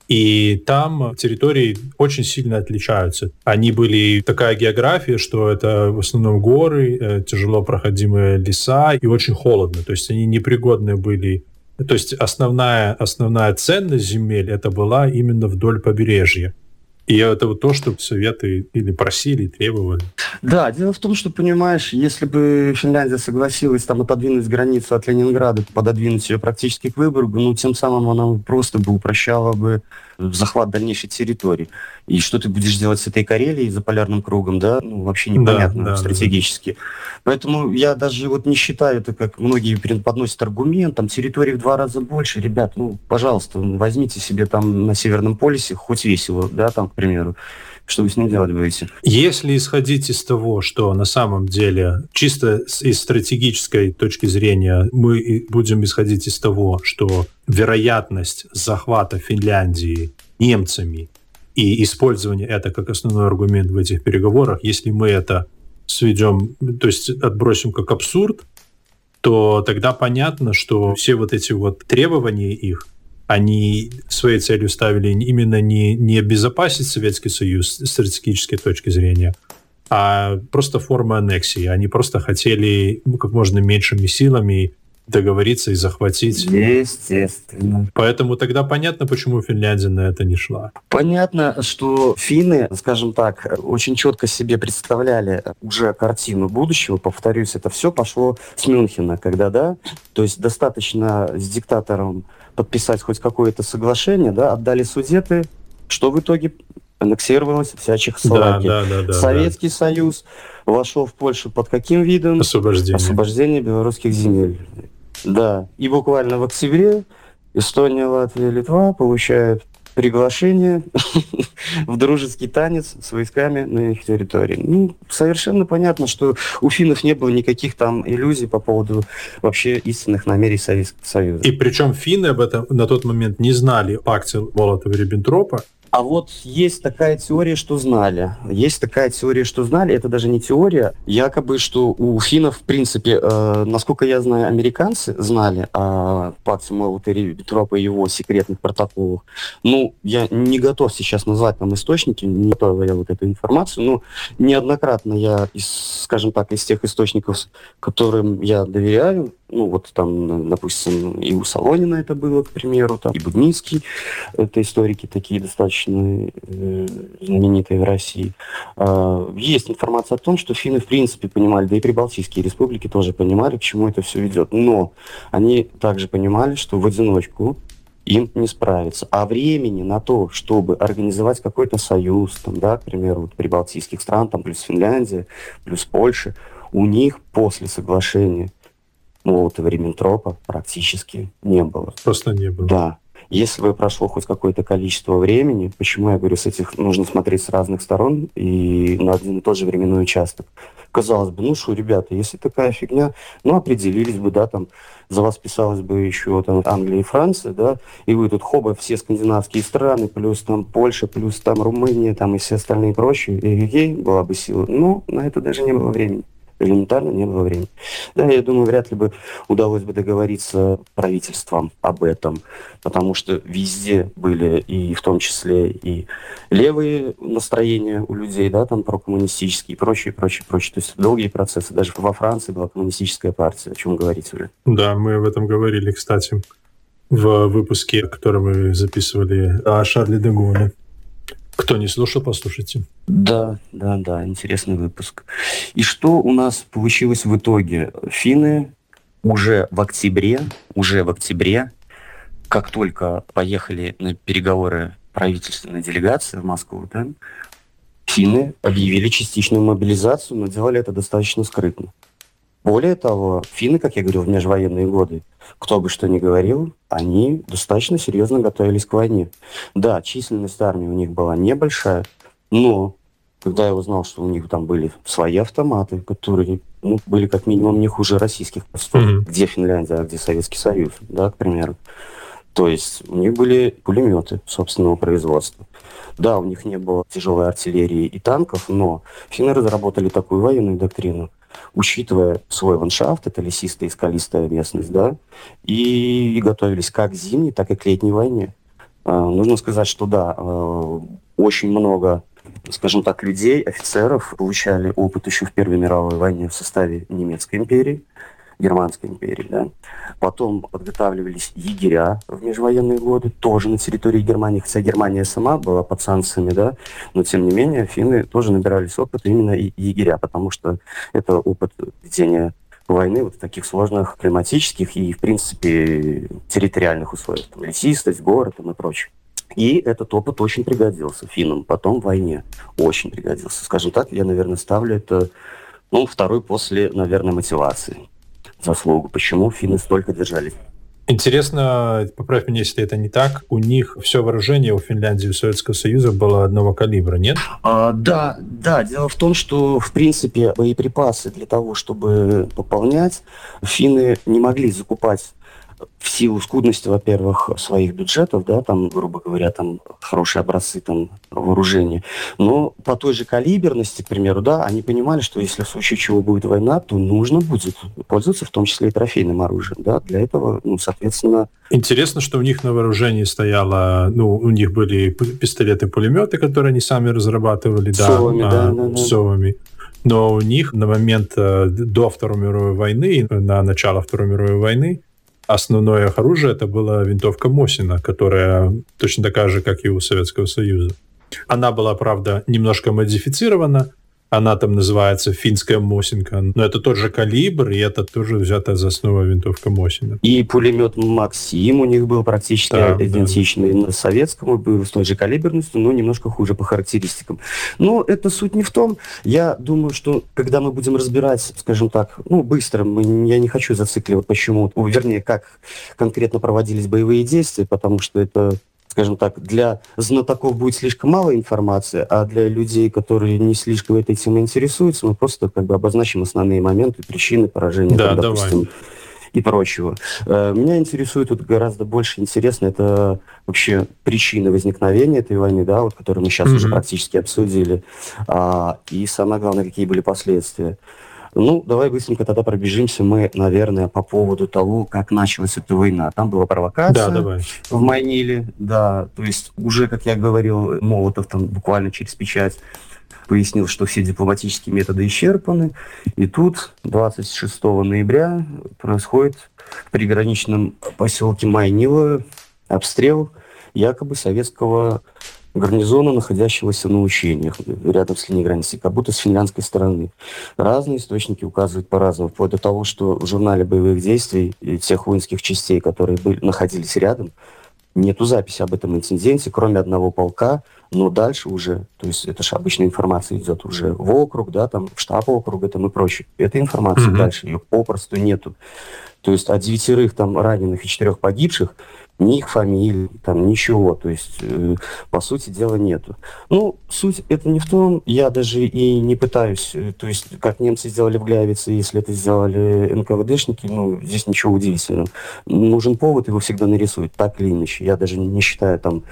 и там территории очень сильно отличаются. Они были такая география, что это в основном горы, э, тяжело проходимые леса и очень холодно. То есть они непригодны были то есть основная, основная ценность земель это была именно вдоль побережья. И это вот то, что Советы или просили, требовали. Да, дело в том, что, понимаешь, если бы Финляндия согласилась там отодвинуть границу от Ленинграда, пододвинуть ее практически к Выборгу, ну, тем самым она просто бы упрощала бы захват дальнейшей территории. И что ты будешь делать с этой Карелией за полярным кругом, да, ну, вообще непонятно да, да, стратегически. Да. Поэтому я даже вот не считаю это, как многие подносят аргумент, там территории в два раза больше. Ребят, ну, пожалуйста, возьмите себе там на Северном полюсе хоть весело, да, там, к примеру. Что вы с ним делать будете? Если исходить из того, что на самом деле чисто из стратегической точки зрения мы будем исходить из того, что вероятность захвата Финляндии немцами и использование это как основной аргумент в этих переговорах, если мы это сведем, то есть отбросим как абсурд, то тогда понятно, что все вот эти вот требования их, они своей целью ставили именно не, не обезопасить Советский Союз с стратегической точки зрения, а просто форма аннексии. Они просто хотели ну, как можно меньшими силами договориться и захватить. Естественно. Поэтому тогда понятно, почему Финляндия на это не шла. Понятно, что финны, скажем так, очень четко себе представляли уже картину будущего. Повторюсь, это все пошло с Мюнхена, когда, да, то есть достаточно с диктатором подписать хоть какое-то соглашение, да, отдали судеты, что в итоге аннексировалась вся Чехословакия. Да, да, да, Советский да. Союз вошел в Польшу под каким видом? Освобождение. Освобождение белорусских земель. Да, и буквально в октябре Эстония, Латвия, Литва получают приглашение *laughs* в дружеский танец с войсками на их территории. Ну, совершенно понятно, что у финнов не было никаких там иллюзий по поводу вообще истинных намерений Советского Союза. И причем финны об этом на тот момент не знали пакте Молотова-Риббентропа, а вот есть такая теория, что знали. Есть такая теория, что знали. Это даже не теория. Якобы, что у финнов, в принципе, э, насколько я знаю, американцы знали о пакте Молотова-Риббентропа и его секретных протоколах. Ну, я не готов сейчас назвать там источники, не готова я вот эту информацию, но неоднократно я, из, скажем так, из тех источников, которым я доверяю, ну, вот там, допустим, и у Солонина это было, к примеру, там, и Будницкий, это историки такие достаточно э, знаменитые в России. Э, есть информация о том, что финны, в принципе, понимали, да и прибалтийские республики тоже понимали, к чему это все ведет. Но они также понимали, что в одиночку им не справиться. А времени на то, чтобы организовать какой-то союз, там, да, к примеру, вот прибалтийских стран, там, плюс Финляндия, плюс Польша, у них после соглашения Молотова Риббентропа практически не было. Просто не было. Да. Если бы прошло хоть какое-то количество времени, почему я говорю, с этих нужно смотреть с разных сторон и на один и тот же временной участок. Казалось бы, ну что, ребята, если такая фигня, ну определились бы, да, там за вас писалось бы еще там Англия и Франция, да, и вы тут хоба все скандинавские страны, плюс там Польша, плюс там Румыния, там и все остальные прочие, и ей была бы сила. Но на это даже не было времени элементарно не было времени. Да, я думаю, вряд ли бы удалось бы договориться правительством об этом, потому что везде были и в том числе и левые настроения у людей, да, там прокоммунистические и прочее, прочее, прочее. То есть долгие процессы. Даже во Франции была коммунистическая партия, о чем говорить уже. Да, мы об этом говорили, кстати, в выпуске, который мы записывали о Шарле де Голле. Кто не слушал, послушайте. Да, да, да, интересный выпуск. И что у нас получилось в итоге? Финны уже в октябре, уже в октябре, как только поехали на переговоры правительственной делегации в Москву, да, финны объявили частичную мобилизацию, но делали это достаточно скрытно. Более того, финны, как я говорил, в межвоенные годы, кто бы что ни говорил, они достаточно серьезно готовились к войне. Да, численность армии у них была небольшая, но когда я узнал, что у них там были свои автоматы, которые ну, были как минимум не хуже российских постов, mm-hmm. где Финляндия, а где Советский Союз, да, к примеру. То есть у них были пулеметы собственного производства. Да, у них не было тяжелой артиллерии и танков, но финны разработали такую военную доктрину, учитывая свой ландшафт, это лесистая и скалистая местность, да, и, готовились как к зимней, так и к летней войне. А, нужно сказать, что да, а, очень много, скажем так, людей, офицеров получали опыт еще в Первой мировой войне в составе немецкой империи. Германской империи. Да. Потом подготавливались егеря в межвоенные годы, тоже на территории Германии, хотя Германия сама была под санкциями, да, но тем не менее финны тоже набирались опыта именно егеря, потому что это опыт ведения войны вот в таких сложных климатических и, в принципе, территориальных условиях. Там, лесистость, город и прочее. И этот опыт очень пригодился финнам потом в войне. Очень пригодился. Скажем так, я, наверное, ставлю это ну, второй после, наверное, мотивации заслугу, почему финны столько держались. Интересно, поправь меня, если это не так, у них все вооружение у Финляндии и у Советского Союза было одного калибра, нет? А, да, да. Дело в том, что, в принципе, боеприпасы для того, чтобы пополнять, финны не могли закупать в силу скудности, во-первых, своих бюджетов, да, там, грубо говоря, там хорошие образцы там вооружения, но по той же калиберности, к примеру, да, они понимали, что если в случае чего будет война, то нужно будет пользоваться в том числе и трофейным оружием, да, для этого, ну, соответственно... Интересно, что у них на вооружении стояло, ну, у них были пистолеты-пулеметы, которые они сами разрабатывали, да, совами, а, да, да, да. совами. Но у них на момент э, до Второй мировой войны, на начало Второй мировой войны, основное оружие это была винтовка Мосина, которая точно такая же, как и у Советского Союза. Она была, правда, немножко модифицирована, она там называется финская Мосинка, но это тот же калибр, и это тоже взята за основу винтовка Мосина. И пулемет Максим у них был практически да, идентичный да. советскому, был с той же калиберностью, но немножко хуже по характеристикам. Но это суть не в том. Я думаю, что когда мы будем разбирать, скажем так, ну, быстро, мы, я не хочу зацикливать, почему, вернее, как конкретно проводились боевые действия, потому что это скажем так, для знатоков будет слишком мало информации, а для людей, которые не слишком этой темой интересуются, мы просто как бы обозначим основные моменты, причины поражения, да, там, допустим, и прочего. Э, меня интересует тут гораздо больше интересно, это вообще причины возникновения этой войны, да, вот, которую мы сейчас mm-hmm. уже практически обсудили, а, и самое главное, какие были последствия. Ну, давай быстренько тогда пробежимся мы, наверное, по поводу того, как началась эта война. Там была провокация да, давай. в Майниле, да, то есть уже, как я говорил, Молотов там буквально через печать пояснил, что все дипломатические методы исчерпаны. И тут 26 ноября происходит в приграничном поселке Майнила обстрел якобы советского гарнизона, находящегося на учениях рядом с линией границы, как будто с финляндской стороны. Разные источники указывают по-разному, вплоть до того, что в журнале боевых действий тех воинских частей, которые были, находились рядом, нету записи об этом инциденте, кроме одного полка, но дальше уже, то есть это же обычная информация идет уже в округ, да, там, в штаб округа там и прочее. Этой информации mm-hmm. дальше ее попросту нету. То есть от девятерых там раненых и четырех погибших ни их фамилий, там ничего, то есть, э, по сути дела, нету. Ну, суть это не в том, я даже и не пытаюсь, э, то есть, как немцы сделали в Гляевице, если это сделали НКВДшники, ну, здесь ничего удивительного. Нужен повод, его всегда нарисуют, так или иначе. Я даже не считаю там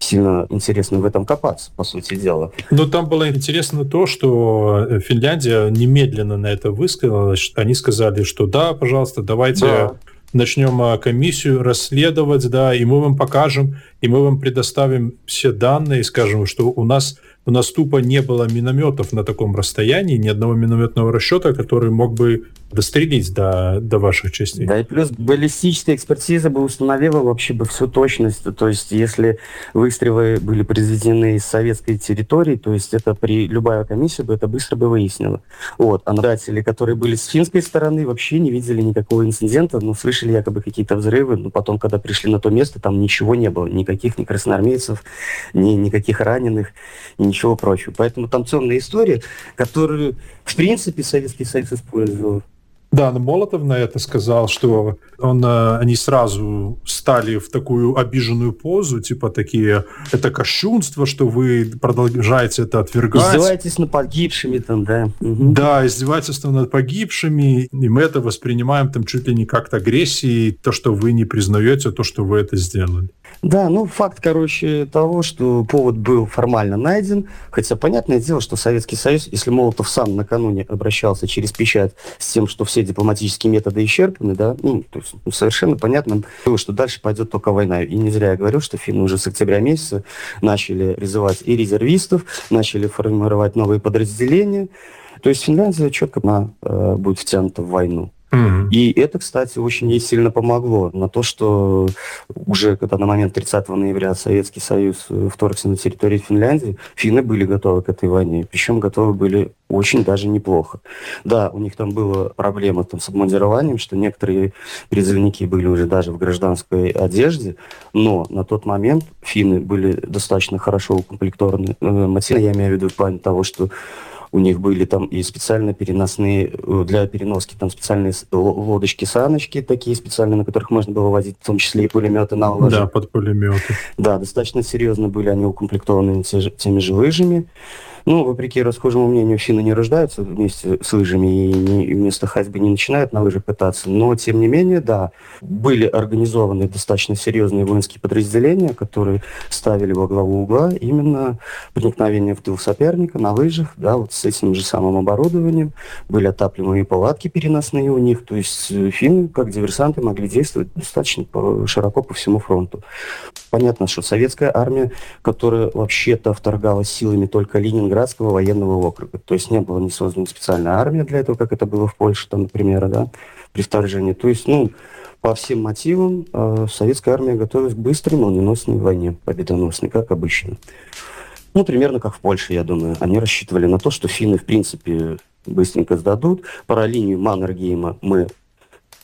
сильно интересно в этом копаться, по сути дела. Но там было интересно то, что э, Финляндия немедленно на это высказалась. Они сказали, что да, пожалуйста, давайте да начнем а, комиссию расследовать, да, и мы вам покажем, и мы вам предоставим все данные, скажем, что у нас у нас тупо не было минометов на таком расстоянии, ни одного минометного расчета, который мог бы дострелить до, до ваших частей. Да, и плюс баллистическая экспертиза бы установила вообще бы всю точность. То есть, если выстрелы были произведены из советской территории, то есть это при любая комиссия бы это быстро бы выяснила. Вот. А наблюдатели, которые были с финской стороны, вообще не видели никакого инцидента, но слышали якобы какие-то взрывы, но потом, когда пришли на то место, там ничего не было, никаких ни красноармейцев, ни никаких раненых, ничего ничего прочего. Поэтому там темная история, которую, в принципе, Советский Союз использовал. Да, но Молотов на это сказал, что он, э, они сразу стали в такую обиженную позу, типа такие, это кощунство, что вы продолжаете это отвергать. Издеваетесь над погибшими там, да. Угу. Да, издевательство над погибшими, и мы это воспринимаем там чуть ли не как-то агрессией, то, что вы не признаете то, что вы это сделали. Да, ну факт, короче, того, что повод был формально найден, хотя понятное дело, что Советский Союз, если Молотов сам накануне обращался через печать с тем, что все дипломатические методы исчерпаны, да, ну, то есть ну, совершенно понятно было, что дальше пойдет только война. И не зря я говорю, что финны уже с октября месяца начали призывать и резервистов, начали формировать новые подразделения. То есть Финляндия четко она, э, будет втянута в войну. Mm-hmm. И это, кстати, очень ей сильно помогло на то, что уже когда на момент 30 ноября Советский Союз э, вторгся на территорию Финляндии, финны были готовы к этой войне, причем готовы были очень даже неплохо. Да, у них там была проблема там, с обмундированием, что некоторые призывники были уже даже в гражданской одежде, но на тот момент финны были достаточно хорошо укомплектованы. Э, Матина, я имею в виду в плане того, что у них были там и специально переносные, э, для переноски там специальные лодочки-саночки такие специальные, на которых можно было возить, в том числе и пулеметы на ложе. Да, под пулеметы. Да, достаточно серьезно были они укомплектованы теми же лыжами. Ну, вопреки расхожему мнению, финны не рождаются вместе с лыжами и, не, и вместо ходьбы не начинают на лыжах пытаться. Но, тем не менее, да, были организованы достаточно серьезные воинские подразделения, которые ставили во главу угла именно проникновение в тыл соперника на лыжах, да, вот с этим же самым оборудованием. Были отапливаемые палатки переносные у них. То есть э, финны, как диверсанты, могли действовать достаточно широко по всему фронту. Понятно, что советская армия, которая вообще-то вторгалась силами только Ленинградского военного округа. То есть не было не создана специальная армия для этого, как это было в Польше, там, например, да, при вторжении. То есть, ну, по всем мотивам э, советская армия готовилась к быстрой молниеносной войне, победоносной, как обычно. Ну, примерно как в Польше, я думаю. Они рассчитывали на то, что финны, в принципе, быстренько сдадут. Про линию Маннергейма мы,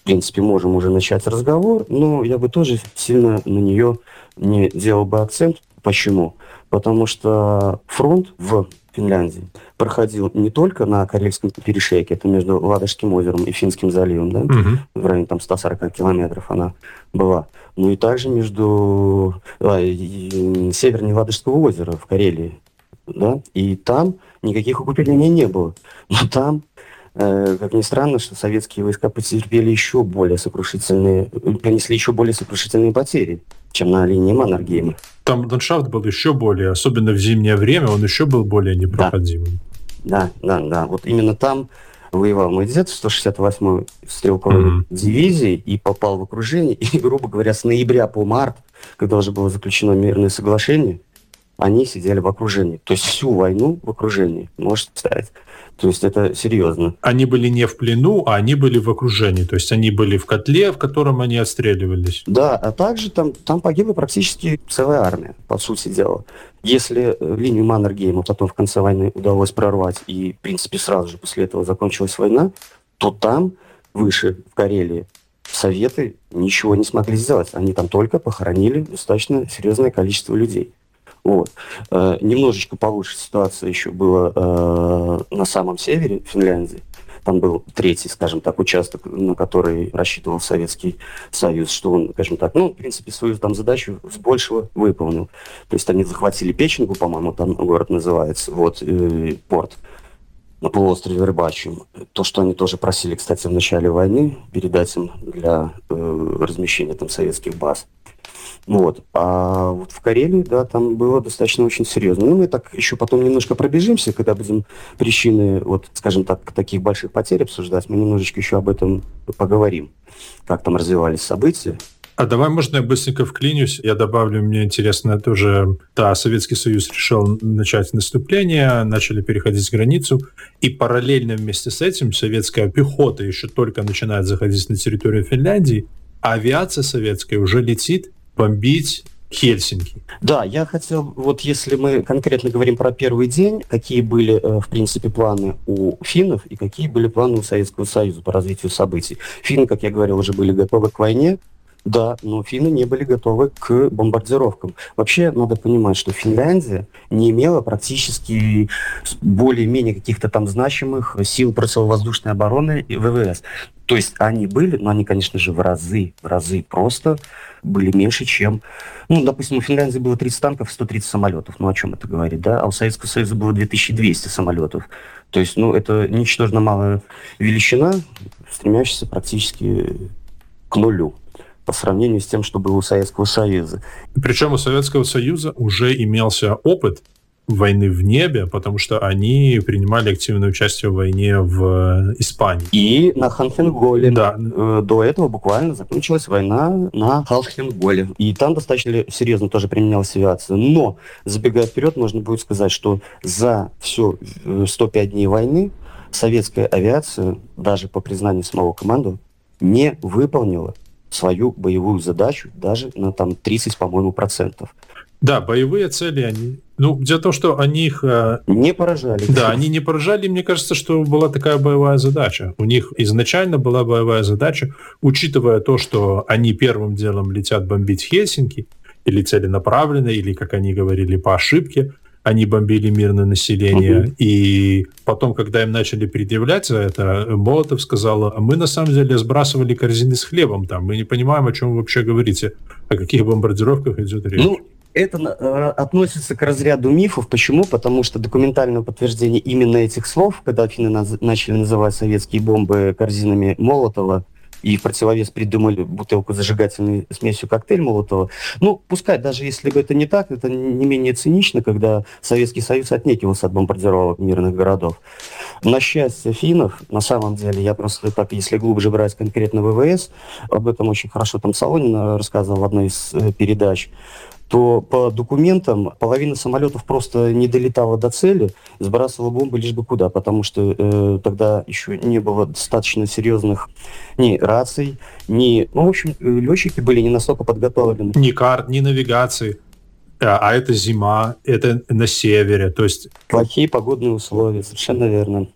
принципе, можем уже начать разговор, но я бы тоже сильно на нее не делал бы акцент, Почему? Потому что фронт в Финляндии проходил не только на Карельском перешейке, это между Ладожским озером и Финским заливом, да, угу. в районе там 140 километров она была, но и также между а, севернее Ладожского озера в Карелии, да, и там никаких укреплений не было. Но там, как ни странно, что советские войска потерпели еще более сокрушительные, понесли еще более сокрушительные потери, чем на линии Маннергейма. Там ландшафт был еще более, особенно в зимнее время, он еще был более непроходимым. Да, да, да. да. Вот именно там воевал мой дед в 168-й стрелковой mm-hmm. дивизии и попал в окружение. И, грубо говоря, с ноября по март, когда уже было заключено мирное соглашение, они сидели в окружении. То есть всю войну в окружении, можете представить. То есть это серьезно. Они были не в плену, а они были в окружении. То есть они были в котле, в котором они отстреливались. Да, а также там, там погибла практически целая армия, по сути дела. Если э, линию Маннергейма потом в конце войны удалось прорвать, и, в принципе, сразу же после этого закончилась война, то там, выше, в Карелии, Советы ничего не смогли сделать. Они там только похоронили достаточно серьезное количество людей. Вот. Э, немножечко получше ситуация еще была э, на самом севере Финляндии. Там был третий, скажем так, участок, на который рассчитывал Советский Союз, что он, скажем так, ну, в принципе, свою там задачу с большего выполнил. То есть они захватили Печенгу, по-моему, там город называется, вот, э, порт на полуострове Рыбачьем. То, что они тоже просили, кстати, в начале войны передать им для э, размещения там советских баз. Вот. А вот в Карелии, да, там было достаточно очень серьезно. Ну, мы так еще потом немножко пробежимся, когда будем причины, вот, скажем так, таких больших потерь обсуждать, мы немножечко еще об этом поговорим, как там развивались события. А давай, можно я быстренько вклинюсь? Я добавлю, мне интересно тоже, да, Советский Союз решил начать наступление, начали переходить границу, и параллельно вместе с этим советская пехота еще только начинает заходить на территорию Финляндии, а авиация советская уже летит бомбить Хельсинки. Да, я хотел, вот если мы конкретно говорим про первый день, какие были, э, в принципе, планы у финнов и какие были планы у Советского Союза по развитию событий. Финны, как я говорил, уже были готовы к войне, да, но финны не были готовы к бомбардировкам. Вообще, надо понимать, что Финляндия не имела практически более-менее каких-то там значимых сил противовоздушной обороны и ВВС. То есть они были, но они, конечно же, в разы, в разы просто были меньше, чем... Ну, допустим, у Финляндии было 30 танков, 130 самолетов. Ну, о чем это говорит, да? А у Советского Союза было 2200 самолетов. То есть, ну, это ничтожно малая величина, стремящаяся практически к нулю по сравнению с тем, что было у Советского Союза. Причем у Советского Союза уже имелся опыт войны в небе, потому что они принимали активное участие в войне в э, Испании. И на Ханхенголе. Да. Э, до этого буквально закончилась война на Ханхенголе. И там достаточно серьезно тоже применялась авиация. Но, забегая вперед, можно будет сказать, что за все 105 э, дней войны советская авиация, даже по признанию самого команду, не выполнила свою боевую задачу даже на там 30, по-моему, процентов. Да, боевые цели, они... Ну, в том, что они их... Э, не поражали. Да, они не поражали. Мне кажется, что была такая боевая задача. У них изначально была боевая задача, учитывая то, что они первым делом летят бомбить Хельсинки, или целенаправленно, или, как они говорили, по ошибке, они бомбили мирное население. Угу. И потом, когда им начали предъявлять за это, Молотов сказал, а мы на самом деле сбрасывали корзины с хлебом там, мы не понимаем, о чем вы вообще говорите, о каких бомбардировках идет речь. Ну, это э, относится к разряду мифов. Почему? Потому что документальное подтверждение именно этих слов, когда финны наз- начали называть советские бомбы корзинами Молотова, и в противовес придумали бутылку зажигательной смесью коктейль Молотова. Ну, пускай, даже если бы это не так, это не менее цинично, когда Советский Союз отнекивался от бомбардировок мирных городов. На счастье финнов, на самом деле, я просто так, если глубже брать конкретно ВВС, об этом очень хорошо там Солонин рассказывал в одной из э, передач, то по документам половина самолетов просто не долетала до цели, сбрасывала бомбы лишь бы куда, потому что э, тогда еще не было достаточно серьезных ни раций, ни... Ну, в общем, летчики были не настолько подготовлены. Ни карт, ни навигации. А, а это зима, это на севере, то есть... Плохие погодные условия, совершенно верно.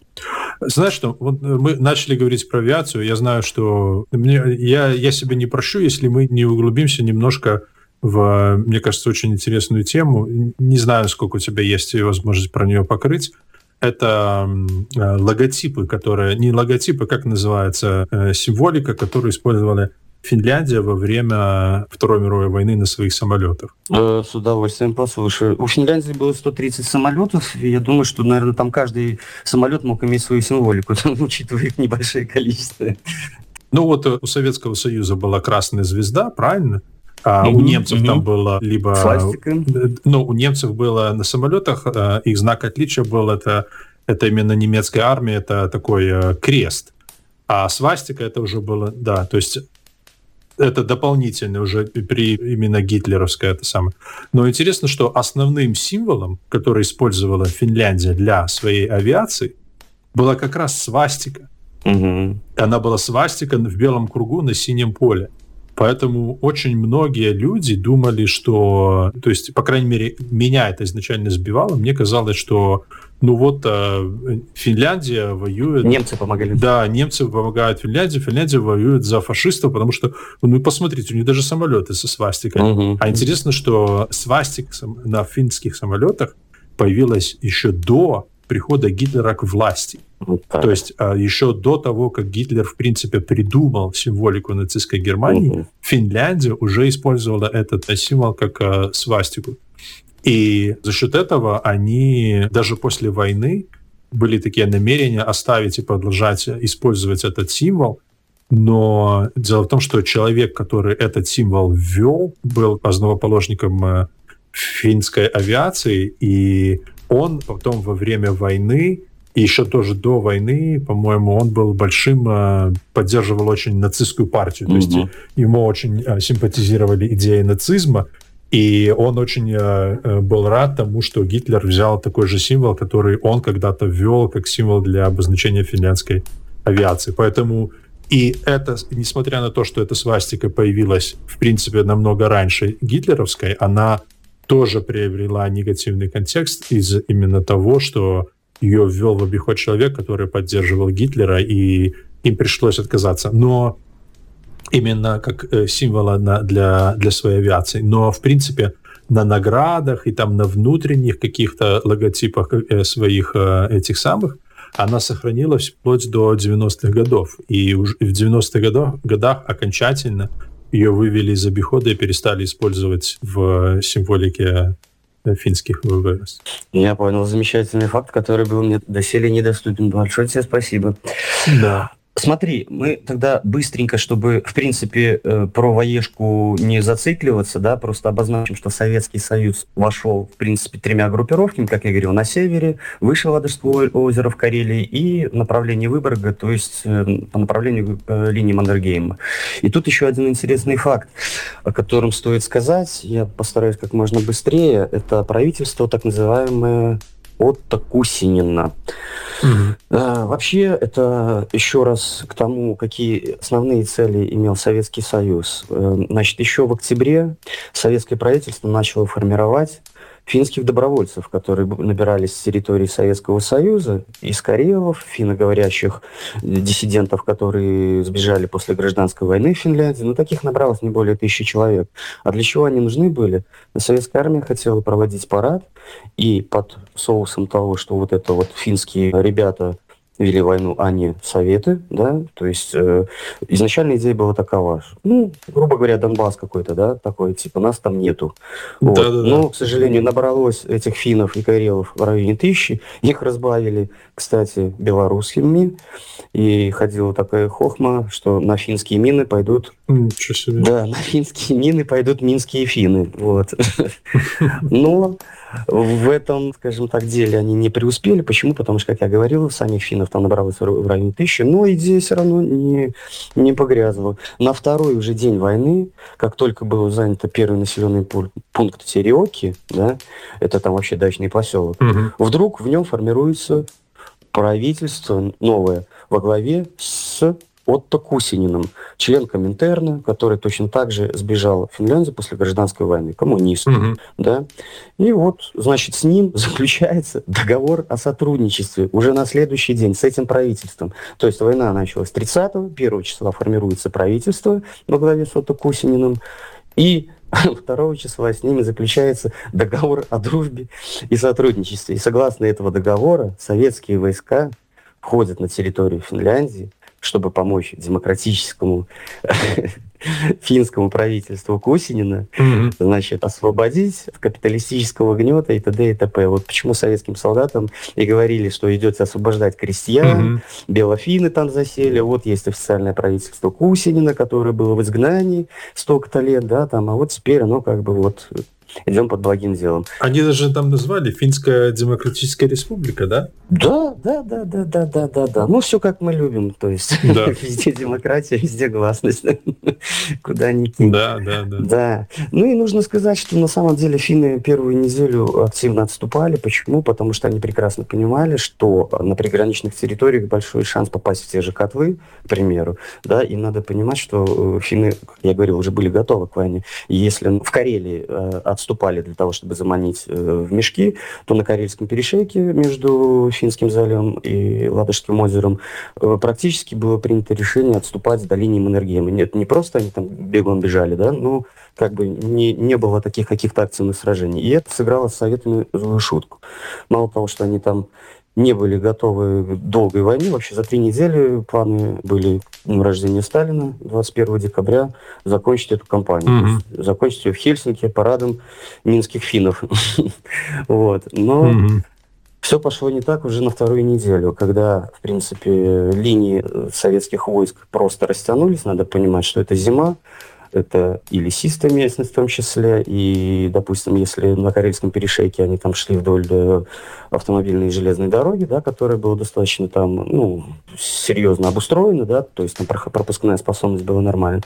Знаешь что, вот мы начали говорить про авиацию, я знаю, что мне, я, я себе не прощу, если мы не углубимся немножко в, мне кажется, очень интересную тему. Не знаю, сколько у тебя есть возможность про нее покрыть. Это э, логотипы, которые... Не логотипы, как называется? Э, символика, которую использовали Финляндия во время Второй мировой войны на своих самолетах. Э, с удовольствием послушаю. У Финляндии было 130 самолетов, и я думаю, что, наверное, там каждый самолет мог иметь свою символику, *laughs* учитывая их небольшое количество. Ну вот у Советского Союза была красная звезда, правильно? А mm-hmm. у немцев mm-hmm. там было либо... Свастика. Ну, у немцев было на самолетах, э, их знак отличия был, это, это именно немецкая армия, это такой э, крест. А свастика это уже было, да, то есть это дополнительно уже при именно гитлеровское это самое. Но интересно, что основным символом, который использовала Финляндия для своей авиации, была как раз свастика. Угу. Она была свастика в белом кругу на синем поле. Поэтому очень многие люди думали, что, то есть, по крайней мере, меня это изначально сбивало. Мне казалось, что, ну вот, э, Финляндия воюет... Немцы помогали. Да, немцы помогают Финляндии, Финляндия воюет за фашистов, потому что, ну, посмотрите, у них даже самолеты со свастикой. Угу. А интересно, что свастик на финских самолетах появилась еще до прихода Гитлера к власти. Вот То есть а, еще до того, как Гитлер, в принципе, придумал символику нацистской Германии, угу. Финляндия уже использовала этот символ как а, свастику. И за счет этого они даже после войны были такие намерения оставить и продолжать использовать этот символ, но дело в том, что человек, который этот символ ввел, был основоположником э, финской авиации, и он потом во время войны и еще тоже до войны, по-моему, он был большим, э, поддерживал очень нацистскую партию. То есть ему очень э, симпатизировали идеи нацизма, и он очень э, был рад тому, что Гитлер взял такой же символ, который он когда-то ввел как символ для обозначения финляндской авиации. Поэтому и это, несмотря на то, что эта свастика появилась, в принципе, намного раньше гитлеровской, она тоже приобрела негативный контекст из именно того, что ее ввел в обиход человек, который поддерживал Гитлера, и им пришлось отказаться. Но именно как э, символа на, для, для своей авиации. Но, в принципе, на наградах и там на внутренних каких-то логотипах э, своих э, этих самых она сохранилась вплоть до 90-х годов. И в 90-х годах, годах окончательно ее вывели из обихода и перестали использовать в символике финских ВВС. Я понял. Замечательный факт, который был мне доселе недоступен. Большое тебе спасибо. Да. Смотри, мы тогда быстренько, чтобы, в принципе, э, про воежку не зацикливаться, да, просто обозначим, что Советский Союз вошел, в принципе, тремя группировками, как я говорил, на севере, выше Ладожского озера в Карелии и направление Выборга, то есть э, по направлению э, линии Мандергейма. И тут еще один интересный факт, о котором стоит сказать, я постараюсь как можно быстрее, это правительство так называемое Отто Кусинина. А, вообще, это еще раз к тому, какие основные цели имел Советский Союз. Э, значит, еще в октябре советское правительство начало формировать финских добровольцев, которые набирались с территории Советского Союза, из Карелов, финноговорящих диссидентов, которые сбежали после гражданской войны в Финляндии. Ну, таких набралось не более тысячи человек. А для чего они нужны были? Советская армия хотела проводить парад, и под соусом того, что вот это вот финские ребята вели войну, а не Советы, да, то есть э, изначально идея была такова, ну, грубо говоря, Донбасс какой-то, да, такой, типа, нас там нету. Вот. Да, да, да. Но, к сожалению, набралось этих финнов и карелов в районе тысячи, их разбавили, кстати, белорусскими, и ходила такая хохма, что на финские мины пойдут... Ничего себе. Да, на финские мины пойдут минские финны, вот. *laughs* Но в этом, скажем так, деле они не преуспели. Почему? Потому что, как я говорил, самих финнов там набралось в районе тысячи, но идея все равно не, не погрязла. На второй уже день войны, как только был занят первый населенный пункт Тереоки, да, это там вообще дачный поселок, угу. вдруг в нем формируется правительство новое во главе с Отто Кусининым, член Коминтерна, который точно так же сбежал в Финляндию после гражданской войны, коммунист. Угу. Да? И вот, значит, с ним *laughs* заключается договор о сотрудничестве уже на следующий день с этим правительством. То есть война началась 30-го, 1 числа формируется правительство во главе с Отто Кусининым, и *laughs* 2 числа с ними заключается договор о дружбе и сотрудничестве. И согласно этого договора советские войска входят на территорию Финляндии, чтобы помочь демократическому *laughs* финскому правительству Кусинина, mm-hmm. значит, освободить от капиталистического гнета и т.д. и т.п. Вот почему советским солдатам и говорили, что идете освобождать крестьян, mm-hmm. белофины там засели, вот есть официальное правительство Кусинина, которое было в изгнании столько-то лет, да, там, а вот теперь оно как бы вот идем под благим делом. Они даже там назвали Финская Демократическая Республика, да? Да, да, да, да, да, да, да, да. Ну, все как мы любим, то есть да. *laughs* везде демократия, везде гласность, *laughs* куда ни кинь. Да, да, да. Да. Ну и нужно сказать, что на самом деле финны первую неделю активно отступали. Почему? Потому что они прекрасно понимали, что на приграничных территориях большой шанс попасть в те же котлы, к примеру, да, и надо понимать, что э, финны, как я говорил, уже были готовы к войне. Если в Карелии э, отступали для того, чтобы заманить э, в мешки, то на Карельском перешейке между Финским заливом и Ладожским озером э, практически было принято решение отступать до линии Маннергейма. Нет, не просто они там бегом бежали, да, но как бы не, не было таких каких-то акционных сражений. И это сыграло с Советами злую шутку. Мало того, что они там не были готовы к долгой войне. Вообще за три недели планы были днем рождения Сталина, 21 декабря, закончить эту кампанию. Mm-hmm. Закончить ее в Хельсинки парадом минских финнов. *laughs* вот. Но все пошло не так уже на вторую неделю, когда, в принципе, линии советских войск просто растянулись. Надо понимать, что это зима, это и лесистая местность в том числе, и, допустим, если на Карельском перешейке они там шли вдоль э, автомобильной и железной дороги, да, которая была достаточно там, ну, серьезно обустроена, да, то есть там пропускная способность была нормальная,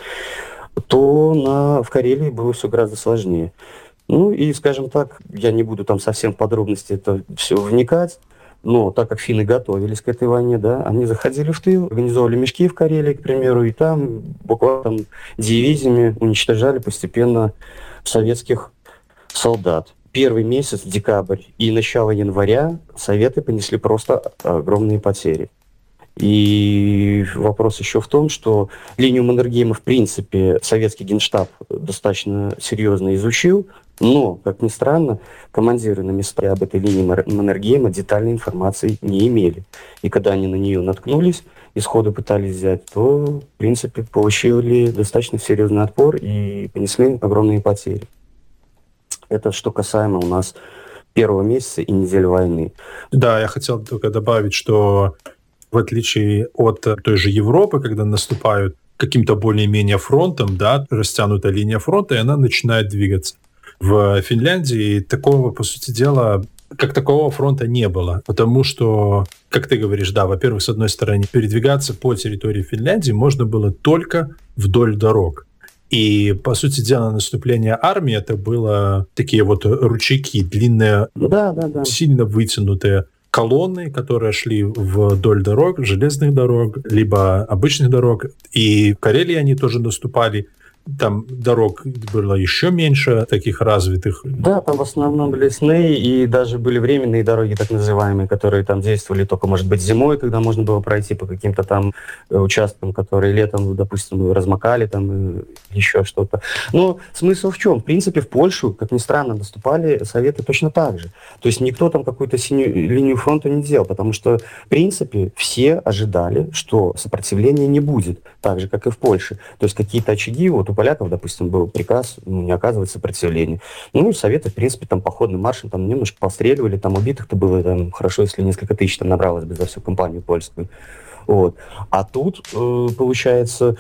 то на, в Карелии было все гораздо сложнее. Ну и, скажем так, я не буду там совсем в подробности это все вникать, но так как финны готовились к этой войне, да, они заходили в тыл, организовывали мешки в Карелии, к примеру, и там буквально там, дивизиями уничтожали постепенно советских солдат. Первый месяц, декабрь и начало января, советы понесли просто огромные потери. И вопрос еще в том, что линию Маннергейма, в принципе, советский генштаб достаточно серьезно изучил, но, как ни странно, командиры на месте об этой линии Маннергейма детальной информации не имели. И когда они на нее наткнулись и сходу пытались взять, то, в принципе, получили достаточно серьезный отпор и понесли огромные потери. Это что касаемо у нас первого месяца и недели войны. Да, я хотел только добавить, что в отличие от той же Европы, когда наступают каким-то более-менее фронтом, да, растянутая линия фронта, и она начинает двигаться в Финляндии такого, по сути дела, как такого фронта не было. Потому что, как ты говоришь, да, во-первых, с одной стороны, передвигаться по территории Финляндии можно было только вдоль дорог. И, по сути дела, наступление армии это было такие вот ручейки, длинные, да, да, да. сильно вытянутые колонны, которые шли вдоль дорог, железных дорог, либо обычных дорог. И в Карелии они тоже наступали там дорог было еще меньше таких развитых. Да, там в основном лесные и даже были временные дороги, так называемые, которые там действовали только, может быть, зимой, когда можно было пройти по каким-то там э, участкам, которые летом, допустим, размокали там и еще что-то. Но смысл в чем? В принципе, в Польшу, как ни странно, наступали советы точно так же. То есть никто там какую-то синюю линию фронта не делал, потому что, в принципе, все ожидали, что сопротивления не будет, так же, как и в Польше. То есть какие-то очаги, вот у поляков, допустим, был приказ ну, не оказывать сопротивления. Ну, Советы, в принципе, там походным маршем там немножко постреливали, там убитых-то было там, хорошо, если несколько тысяч там набралось бы за всю компанию польскую. Вот. А тут, э, получается,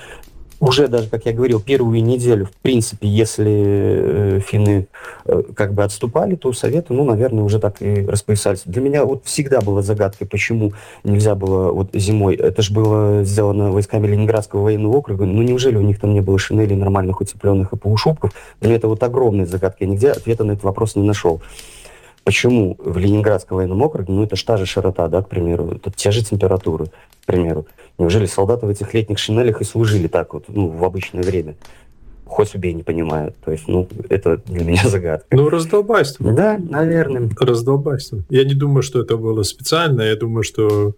уже даже, как я говорил, первую неделю, в принципе, если э, финны э, как бы отступали, то советы, ну, наверное, уже так и распоясались. Для меня вот всегда была загадкой, почему нельзя было вот зимой. Это же было сделано войсками Ленинградского военного округа. Ну, неужели у них там не было шинелей нормальных утепленных и полушубков? Для меня это вот огромная загадка. Я нигде ответа на этот вопрос не нашел. Почему в Ленинградском военном округе, ну, это же та же широта, да, к примеру, это те же температуры, к примеру. Неужели солдаты в этих летних шинелях и служили так вот, ну, в обычное время? Хоть убей, не понимаю. То есть, ну, это для меня *laughs* загадка. Ну, раздолбайство. Да, наверное. Раздолбайство. Я не думаю, что это было специально. Я думаю, что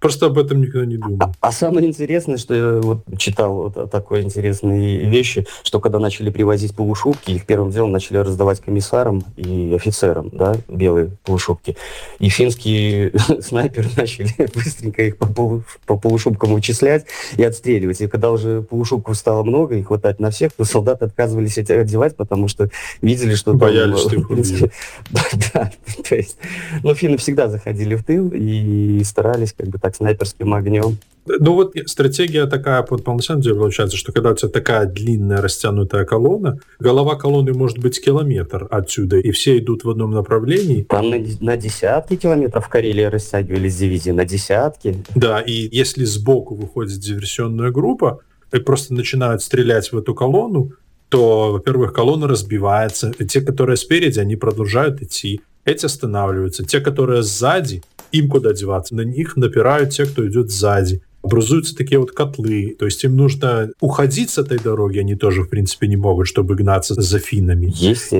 Просто об этом никогда не думал. А, а самое интересное, что я вот читал вот такой интересные вещи, что когда начали привозить полушубки, их первым делом начали раздавать комиссарам и офицерам, да, белые полушубки. И финские *laughs* снайперы начали *laughs* быстренько их по, полу, по полушубкам вычислять и отстреливать. И когда уже полушубков стало много и хватать на всех, то солдаты отказывались эти одевать, потому что видели, что... Боялись, там, что их *laughs* да, да, то есть, ну, финны всегда заходили в тыл и старались как бы так так снайперским огнем. Ну вот стратегия такая, вот на самом деле получается, что когда у тебя такая длинная растянутая колонна, голова колонны может быть километр отсюда, и все идут в одном направлении. Там на, на десятки километров Карелии растягивались дивизии, на десятки. Да, и если сбоку выходит диверсионная группа, и просто начинают стрелять в эту колонну, то, во-первых, колонна разбивается, и те, которые спереди, они продолжают идти, эти останавливаются, те, которые сзади, им куда деваться. На них напирают те, кто идет сзади. Образуются такие вот котлы. То есть им нужно уходить с этой дороги, они тоже, в принципе, не могут, чтобы гнаться за финнами.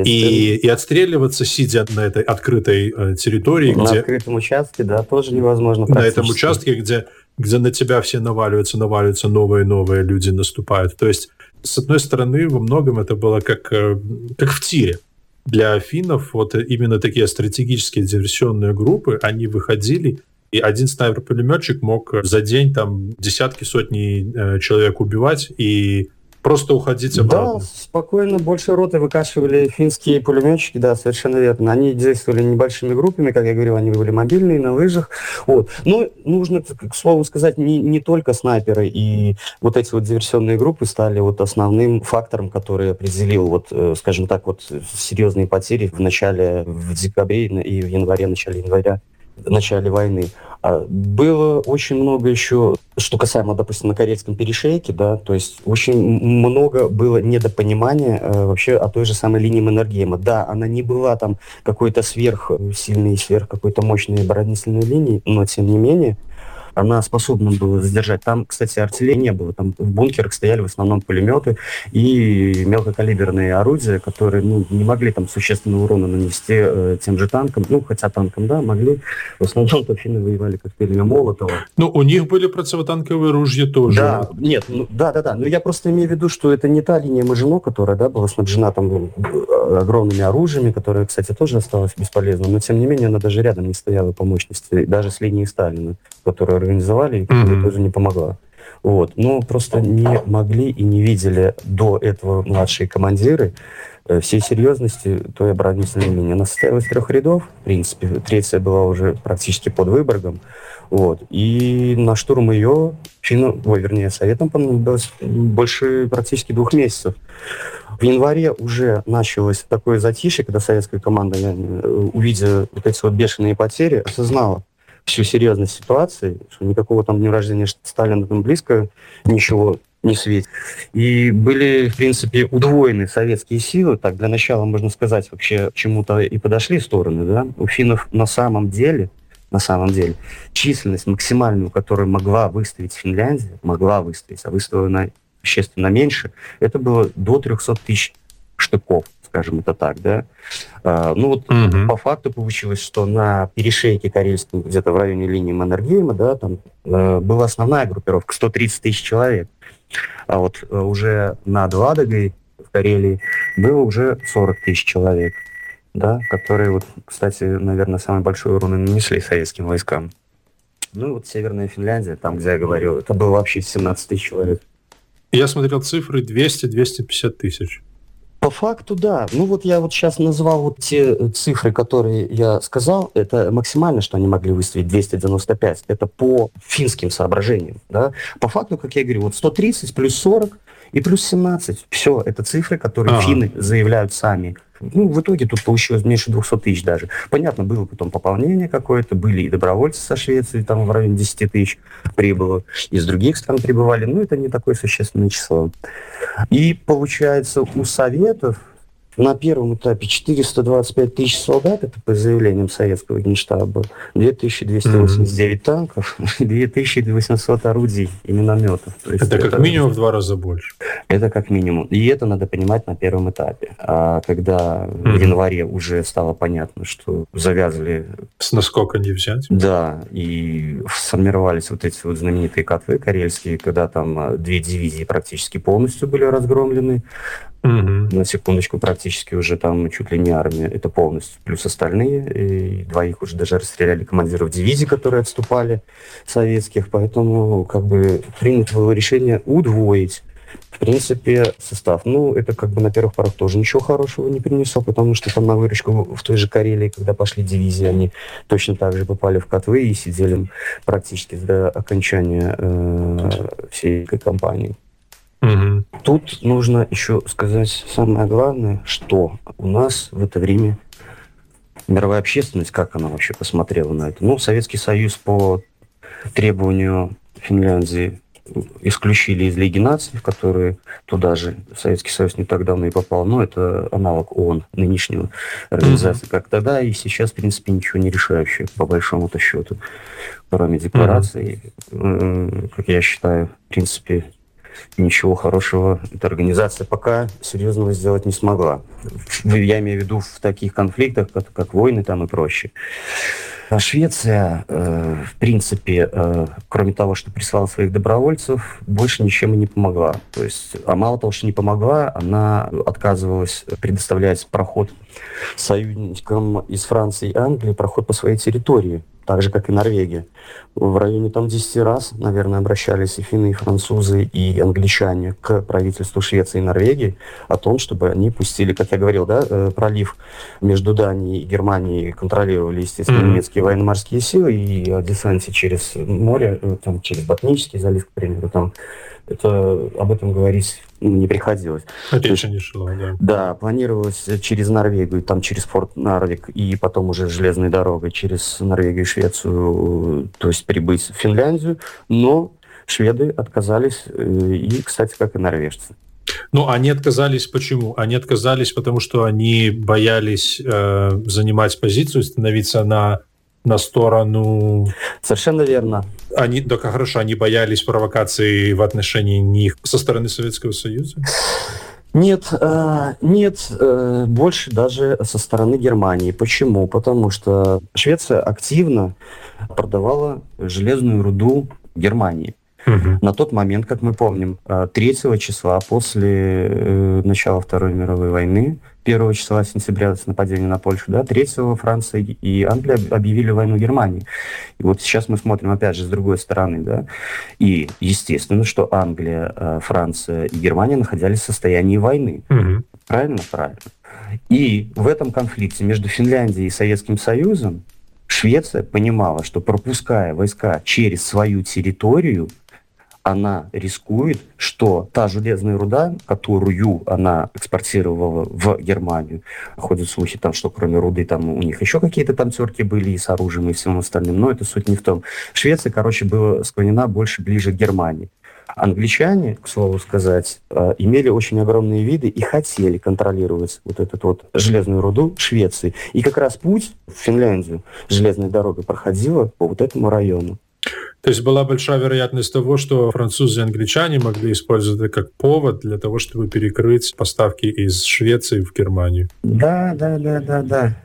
И, и отстреливаться, сидя на этой открытой э, территории. На где, открытом участке, да, тоже невозможно. На этом участке, где, где на тебя все наваливаются, наваливаются новые и новые люди наступают. То есть, с одной стороны, во многом это было как, э, как в тире для финнов вот именно такие стратегические диверсионные группы, они выходили, и один снайпер-пулеметчик мог за день там десятки, сотни э, человек убивать, и просто уходить обратно. Да, спокойно, больше роты выкашивали финские пулеметчики, да, совершенно верно. Они действовали небольшими группами, как я говорил, они были мобильные, на лыжах. Вот. Но нужно, к слову сказать, не, не только снайперы и вот эти вот диверсионные группы стали вот основным фактором, который определил, вот, э, скажем так, вот серьезные потери в начале, в декабре и в январе, начале января начале войны. А было очень много еще, что касаемо, допустим, на Карельском перешейке, да, то есть очень много было недопонимания э, вообще о той же самой линии Маннергейма. Да, она не была там какой-то сверхсильной, сверх какой-то мощной оборонительной линии, но тем не менее она способна была задержать. Там, кстати, артиллерии не было. Там в бункерах стояли в основном пулеметы и мелкокалиберные орудия, которые ну, не могли там существенного урона нанести э, тем же танкам. Ну, хотя танкам, да, могли. В основном финны воевали коктейлями Молотова. Ну, у них были противотанковые ружья тоже. Да, нет, ну, да, да, да. Но я просто имею в виду, что это не та линия Мажино, которая, да, была снабжена там огромными оружиями, которая, кстати, тоже осталась бесполезна, но тем не менее она даже рядом не стояла по мощности, даже с линией Сталина, которая организовали, и mm-hmm. тоже не помогла. Вот. Но просто не могли и не видели до этого младшие командиры э, всей серьезности той оборонительной линии. Она состояла из трех рядов, в принципе. Третья была уже практически под Выборгом. Вот. И на штурм ее финну, ой, вернее, советом понадобилось больше практически двух месяцев. В январе уже началось такое затишье, когда советская команда, э, увидя вот эти вот бешеные потери, осознала, всю серьезность ситуации, что никакого там дня рождения Сталина там близко ничего не светит. И были, в принципе, удвоены советские силы. Так, для начала, можно сказать, вообще чему-то и подошли стороны. Да? У финнов на самом деле, на самом деле, численность максимальную, которую могла выставить Финляндия, могла выставить, а выставила она существенно меньше, это было до 300 тысяч штыков скажем это так, да. А, ну вот угу. по факту получилось, что на перешейке Карельском, где-то в районе линии Маннергейма, да, там э, была основная группировка, 130 тысяч человек. А вот э, уже над Ладогой в Карелии было уже 40 тысяч человек, да, которые вот, кстати, наверное, самый большой урон нанесли советским войскам. Ну вот Северная Финляндия, там, где я говорил, это было вообще 17 тысяч человек. Я смотрел цифры 200-250 тысяч. По факту, да. Ну вот я вот сейчас назвал вот те э, цифры, которые я сказал. Это максимально, что они могли выставить 295. Это по финским соображениям. Да? По факту, как я говорю, вот 130 плюс 40 и плюс 17. Все, это цифры, которые ага. финны заявляют сами. Ну, в итоге тут получилось меньше 200 тысяч даже. Понятно, было потом пополнение какое-то, были и добровольцы со Швеции, там в районе 10 тысяч прибыло, из других стран прибывали, но это не такое существенное число. И получается, у Советов на первом этапе 425 тысяч солдат, это по заявлениям советского генштаба, 2289 mm-hmm. танков, *laughs* 2800 орудий и минометов. это, это как минимум в два раза больше. Это как минимум. И это надо понимать на первом этапе. А когда mm-hmm. в январе уже стало понятно, что завязали... С насколько не взять? Да, и сформировались вот эти вот знаменитые котлы карельские, когда там а, две дивизии практически полностью были разгромлены, Угу. На секундочку, практически уже там чуть ли не армия, это полностью. Плюс остальные, и двоих уже даже расстреляли командиров дивизий, которые отступали, советских. Поэтому как бы принято было решение удвоить в принципе, состав. Ну, это как бы на первых порах тоже ничего хорошего не принесло, потому что там на выручку в той же Карелии, когда пошли дивизии, они точно так же попали в котлы и сидели практически до окончания э, всей этой кампании. Угу. Тут нужно еще сказать самое главное, что у нас в это время мировая общественность, как она вообще посмотрела на это. Ну, Советский Союз по требованию Финляндии исключили из Лиги наций, в которые туда же Советский Союз не так давно и попал. Но это аналог ООН, нынешнего организации, mm-hmm. как тогда и сейчас, в принципе, ничего не решающее, по большому-то счету, кроме декларации. Mm-hmm. Как я считаю, в принципе, ничего хорошего эта организация пока серьезного сделать не смогла. Я имею в виду в таких конфликтах, как, как войны там и проще. А Швеция, э, в принципе, э, кроме того, что прислала своих добровольцев, больше ничем и не помогла. То есть, а мало того, что не помогла, она отказывалась предоставлять проход союзникам из Франции и Англии, проход по своей территории так же, как и Норвегия. В районе там 10 раз, наверное, обращались и финны, и французы, и англичане к правительству Швеции и Норвегии о том, чтобы они пустили, как я говорил, да, э, пролив между Данией и Германией контролировали, естественно, mm-hmm. немецкие военно-морские силы, и о десанте через море, э, там, через Ботнический залив, к примеру, там это об этом говорить не приходилось. Речи не шло, да. Да, планировалось через Норвегию, там через порт Нарвик, и потом уже железной дорогой через Норвегию и Швецию, то есть прибыть в Финляндию, но шведы отказались, э, и, кстати, как и норвежцы. Ну, они отказались почему? Они отказались, потому что они боялись э, занимать позицию, становиться на на сторону... Совершенно верно. Они, да, хорошо, они боялись провокации в отношении них со стороны Советского Союза? Нет, э, нет, э, больше даже со стороны Германии. Почему? Потому что Швеция активно продавала железную руду Германии. Угу. На тот момент, как мы помним, 3 э, числа после начала Второй мировой войны 1 числа сентября с нападения на Польшу, да, 3 Франция и Англия объявили войну Германии. И вот сейчас мы смотрим, опять же, с другой стороны, да, и естественно, что Англия, э, Франция и Германия находились в состоянии войны. Угу. Правильно? Правильно. И в этом конфликте между Финляндией и Советским Союзом Швеция понимала, что пропуская войска через свою территорию, она рискует, что та железная руда, которую она экспортировала в Германию, ходят слухи там, что кроме руды там у них еще какие-то там терки были и с оружием и всем остальным, но это суть не в том. Швеция, короче, была склонена больше ближе к Германии. Англичане, к слову сказать, э, имели очень огромные виды и хотели контролировать вот эту вот железную руду Швеции. И как раз путь в Финляндию железной дорогой проходила по вот этому району. То есть была большая вероятность того, что французы и англичане могли использовать это как повод для того, чтобы перекрыть поставки из Швеции в Германию. Да, да, да, да, да.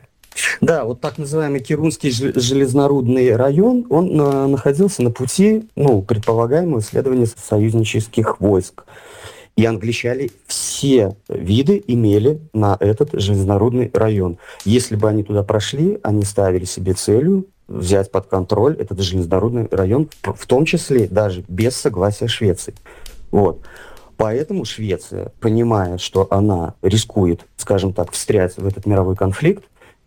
Да, вот так называемый Кирунский железнорудный район, он на, находился на пути, ну, предполагаемого исследования союзнических войск. И англичане все виды имели на этот железнорудный район. Если бы они туда прошли, они ставили себе целью взять под контроль этот железнодорожный район, в том числе даже без согласия Швеции. Вот. Поэтому Швеция, понимая, что она рискует, скажем так, встрять в этот мировой конфликт,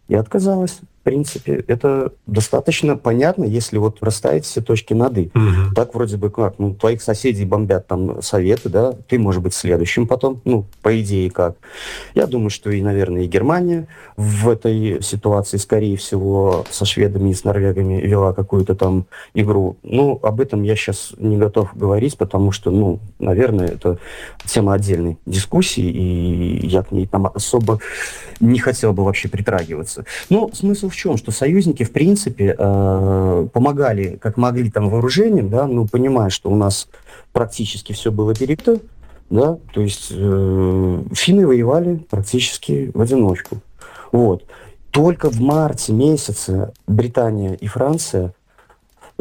и отказалась принципе, это достаточно понятно, если вот расставить все точки над «и». Угу. Так вроде бы как, ну, твоих соседей бомбят там советы, да, ты, может быть, следующим потом, ну, по идее как. Я думаю, что и, наверное, и Германия в этой ситуации, скорее всего, со шведами и с норвегами вела какую-то там игру. Ну, об этом я сейчас не готов говорить, потому что, ну, наверное, это тема отдельной дискуссии, и я к ней там особо не хотел бы вообще притрагиваться. Но смысл в чем? Что союзники, в принципе, э, помогали, как могли, там, вооружением, да, ну, понимая, что у нас практически все было перекрыто, да, то есть э, финны воевали практически в одиночку. Вот. Только в марте месяце Британия и Франция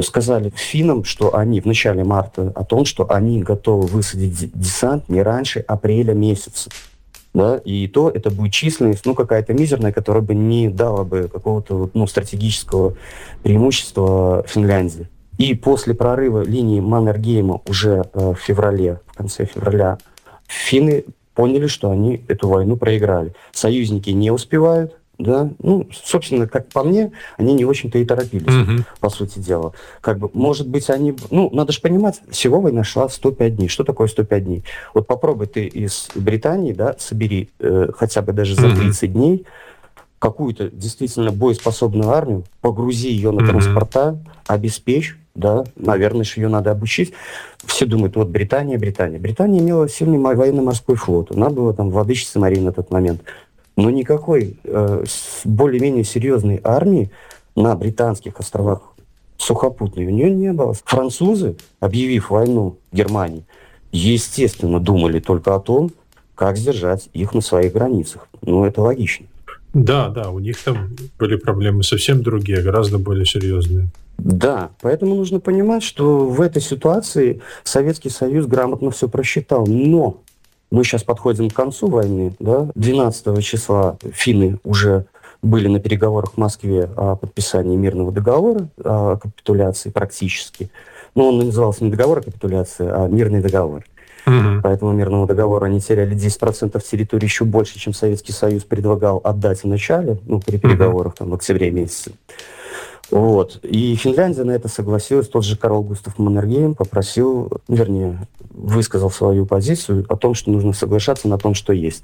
сказали финнам, что они в начале марта о том, что они готовы высадить десант не раньше апреля месяца да, и то это будет численность, ну, какая-то мизерная, которая бы не дала бы какого-то, ну, стратегического преимущества Финляндии. И после прорыва линии Маннергейма уже э, в феврале, в конце февраля, финны поняли, что они эту войну проиграли. Союзники не успевают, да, ну, собственно, как по мне, они не очень-то и торопились, mm-hmm. по сути дела. Как бы, может быть, они, ну, надо же понимать, всего война шла 105 дней. Что такое 105 дней? Вот попробуй ты из Британии, да, собери э, хотя бы даже за 30 mm-hmm. дней какую-то действительно боеспособную армию, погрузи ее на mm-hmm. транспорта, обеспечь, да, наверное, что ее надо обучить. Все думают, вот Британия, Британия. Британия имела сильный военно-морской флот. Она была там владычицей Марии на тот момент. Но никакой э, более-менее серьезной армии на британских островах сухопутной у нее не было. Французы, объявив войну Германии, естественно, думали только о том, как сдержать их на своих границах. Ну, это логично. Да, да, у них там были проблемы совсем другие, гораздо более серьезные. Да, поэтому нужно понимать, что в этой ситуации Советский Союз грамотно все просчитал. Но мы сейчас подходим к концу войны, да, 12 числа финны уже были на переговорах в Москве о подписании мирного договора, о капитуляции практически. Но он назывался не договор о капитуляции, а мирный договор. Угу. По этому мирному договору они теряли 10% территории еще больше, чем Советский Союз предлагал отдать в начале, ну, при переговорах там, в октябре месяце. Вот. И Финляндия на это согласилась. Тот же Карл Густав Маннергейм попросил, вернее, высказал свою позицию о том, что нужно соглашаться на том, что есть.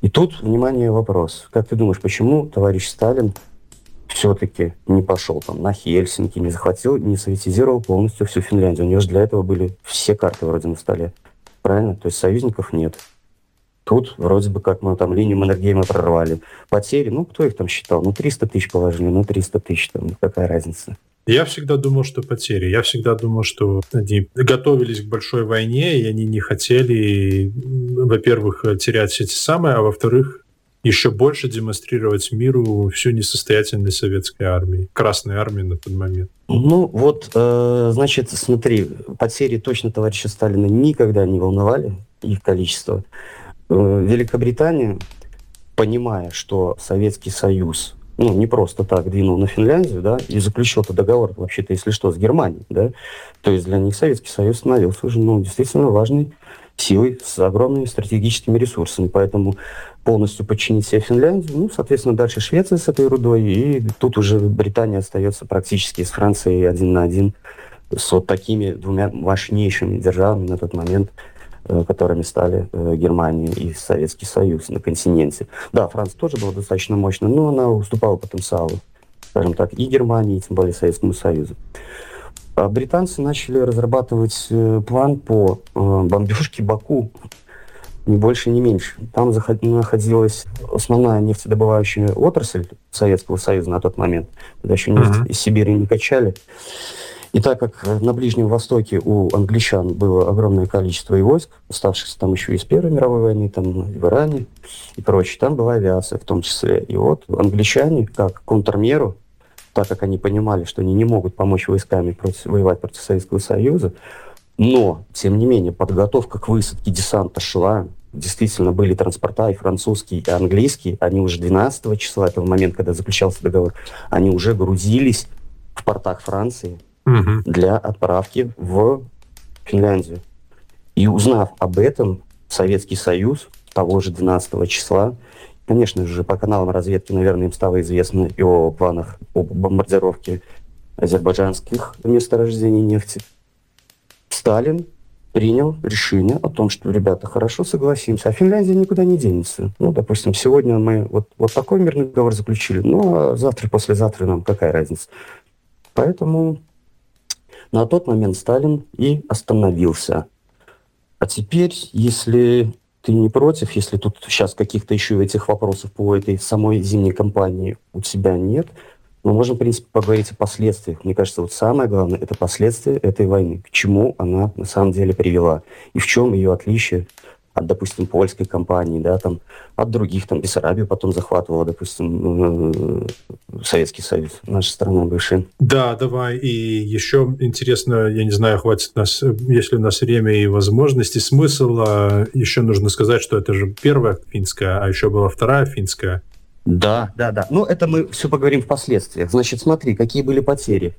И тут, внимание, вопрос. Как ты думаешь, почему товарищ Сталин все-таки не пошел там на Хельсинки, не захватил, не советизировал полностью всю Финляндию? У него же для этого были все карты вроде на столе. Правильно? То есть союзников нет. Тут вроде бы как мы там линию Маннергейма прорвали. Потери, ну, кто их там считал? Ну, 300 тысяч положили, ну, 300 тысяч, там, какая разница? Я всегда думал, что потери. Я всегда думал, что они готовились к большой войне, и они не хотели, во-первых, терять эти самые, а во-вторых, еще больше демонстрировать миру всю несостоятельность советской армии, Красной армии на тот момент. Ну вот, э, значит, смотри, потери точно товарища Сталина никогда не волновали, их количество. Э, Великобритания, понимая, что Советский Союз ну, не просто так двинул на Финляндию, да, и заключил этот договор, вообще-то, если что, с Германией, да, то есть для них Советский Союз становился уже, ну, действительно важной силой с огромными стратегическими ресурсами, поэтому полностью подчинить себе Финляндию, ну, соответственно, дальше Швеция с этой рудой, и тут уже Британия остается практически с Францией один на один с вот такими двумя важнейшими державами на тот момент – которыми стали э, Германия и Советский Союз на континенте. Да, Франция тоже была достаточно мощной, но она уступала потенциалу, скажем так, и Германии, и тем более Советскому Союзу. А британцы начали разрабатывать э, план по бомбежке Баку, ни больше, ни меньше. Там находилась основная нефтедобывающая отрасль Советского Союза на тот момент, когда еще нефть uh-huh. из Сибири не качали. И так как на Ближнем Востоке у англичан было огромное количество и войск, оставшихся там еще из Первой мировой войны, там в Иране и прочее, там была авиация в том числе. И вот англичане, как контрмеру, так как они понимали, что они не могут помочь войсками против, воевать против Советского Союза, но, тем не менее, подготовка к высадке десанта шла, действительно были транспорта и французские, и английские, они уже 12 числа, этого момента, когда заключался договор, они уже грузились в портах Франции, угу. для отправки в Финляндию. И узнав об этом, Советский Союз того же 12 числа Конечно же, по каналам разведки, наверное, им стало известно и о планах о бомбардировке азербайджанских месторождений нефти. Сталин принял решение о том, что, ребята, хорошо, согласимся, а Финляндия никуда не денется. Ну, допустим, сегодня мы вот, вот такой мирный договор заключили, ну, а завтра, послезавтра нам какая разница? Поэтому на тот момент Сталин и остановился. А теперь, если ты не против, если тут сейчас каких-то еще этих вопросов по этой самой зимней кампании у тебя нет, мы можем, в принципе, поговорить о последствиях. Мне кажется, вот самое главное – это последствия этой войны. К чему она на самом деле привела. И в чем ее отличие от, допустим, польской компании, да, там, от других, там, Бессарабию потом захватывала, допустим, э, Советский Союз, наша страна бывшая. Да, давай, и еще интересно, я не знаю, хватит нас, если у нас время и возможности, смысл, еще нужно сказать, что это же первая финская, а еще была вторая финская. Да, да, да. Ну, это мы все поговорим впоследствии. Значит, смотри, какие были потери.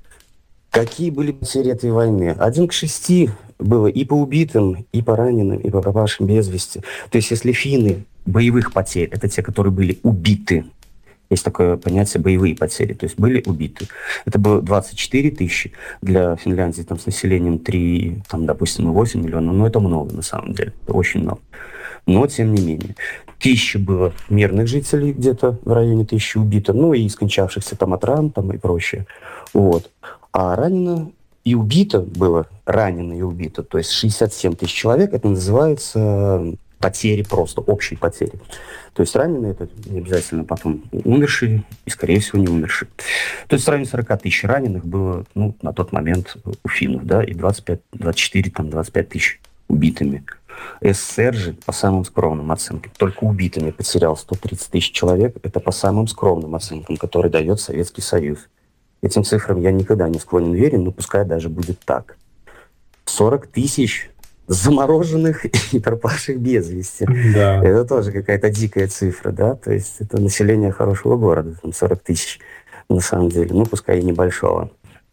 Какие были потери этой войны? Один к шести было и по убитым, и по раненым, и по пропавшим без вести. То есть если финны боевых потерь, это те, которые были убиты, есть такое понятие боевые потери, то есть были убиты. Это было 24 тысячи для Финляндии там, с населением 3, там, допустим, 8 миллионов, но это много на самом деле, очень много. Но, тем не менее, тысяча было мирных жителей, где-то в районе тысячи убито, ну и скончавшихся там от ран там, и прочее. Вот. А ранено и убито было, ранено и убито, то есть 67 тысяч человек, это называется потери просто, общие потери. То есть раненые это не обязательно потом умершие и, скорее всего, не умершие. То есть в районе 40 тысяч раненых было ну, на тот момент у финнов, да, и 25, 24, там, 25 тысяч убитыми. СССР же, по самым скромным оценкам, только убитыми потерял 130 тысяч человек. Это по самым скромным оценкам, которые дает Советский Союз. Этим цифрам я никогда не склонен верить, но пускай даже будет так. 40 тысяч замороженных *laughs* и пропавших без вести. Да. Это тоже какая-то дикая цифра, да, то есть это население хорошего города, там 40 тысяч на самом деле, ну, пускай и небольшого.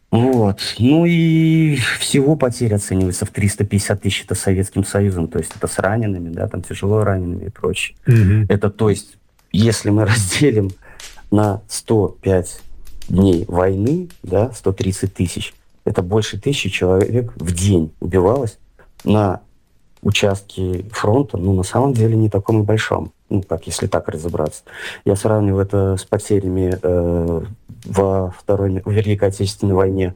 Вот. Ну и всего потерь оценивается в 350 тысяч это Советским Союзом, то есть это с ранеными, да, там тяжело ранеными и прочее. Угу. Это то есть, если мы разделим на 105 дней войны, да, 130 тысяч, это больше тысячи человек в день убивалось на участке фронта, ну, на самом деле, не таком и большом. Ну, как если так разобраться. Я сравниваю это с потерями э, во Второй, в Великой Отечественной войне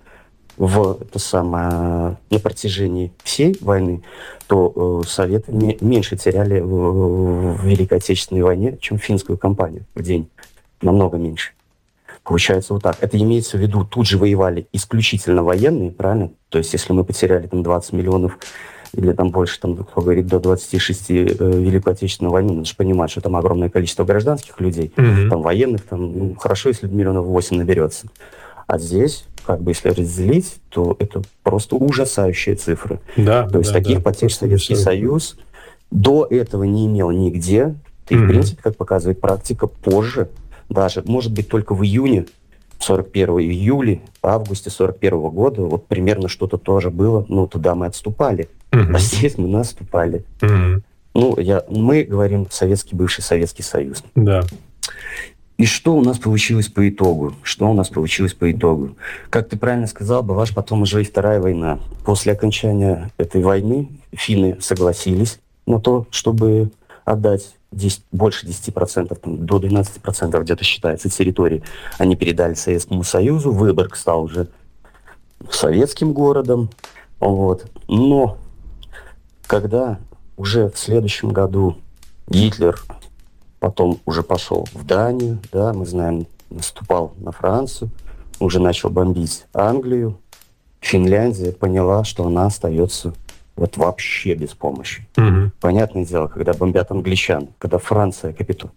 в это самое, на протяжении всей войны, то э, Советы не, меньше теряли в, в Великой Отечественной войне, чем финскую кампанию в день. Намного меньше. Получается вот так. Это имеется в виду, тут же воевали исключительно военные, правильно? То есть если мы потеряли там 20 миллионов или там больше, там, кто говорит, до 26 э, Великой Отечественной войны, надо же понимать, что там огромное количество гражданских людей, mm-hmm. там военных, там, ну, хорошо, если миллионов 8 наберется. А здесь, как бы, если разделить, то это просто ужасающие цифры. Да, то есть да, таких да, потерь Советский Союз до этого не имел нигде. И, mm-hmm. в принципе, как показывает практика, позже, даже, может быть, только в июне 41 июля, августе 41 года, вот примерно что-то тоже было, но туда мы отступали. Угу. А здесь мы наступали. Угу. Ну, я, мы говорим Советский, бывший Советский Союз. Да. И что у нас получилось по итогу? Что у нас получилось по итогу? Как ты правильно сказал, ваш потом уже и Вторая война. После окончания этой войны финны согласились на то, чтобы отдать 10, больше 10%, там, до 12% где-то считается территории, они передали Советскому Союзу. Выборг стал уже советским городом. Вот. Но когда уже в следующем году Гитлер потом уже пошел в Данию, да, мы знаем, наступал на Францию, уже начал бомбить Англию, Финляндия поняла, что она остается вот вообще без помощи. Угу. Понятное дело, когда бомбят англичан, когда Франция капиту,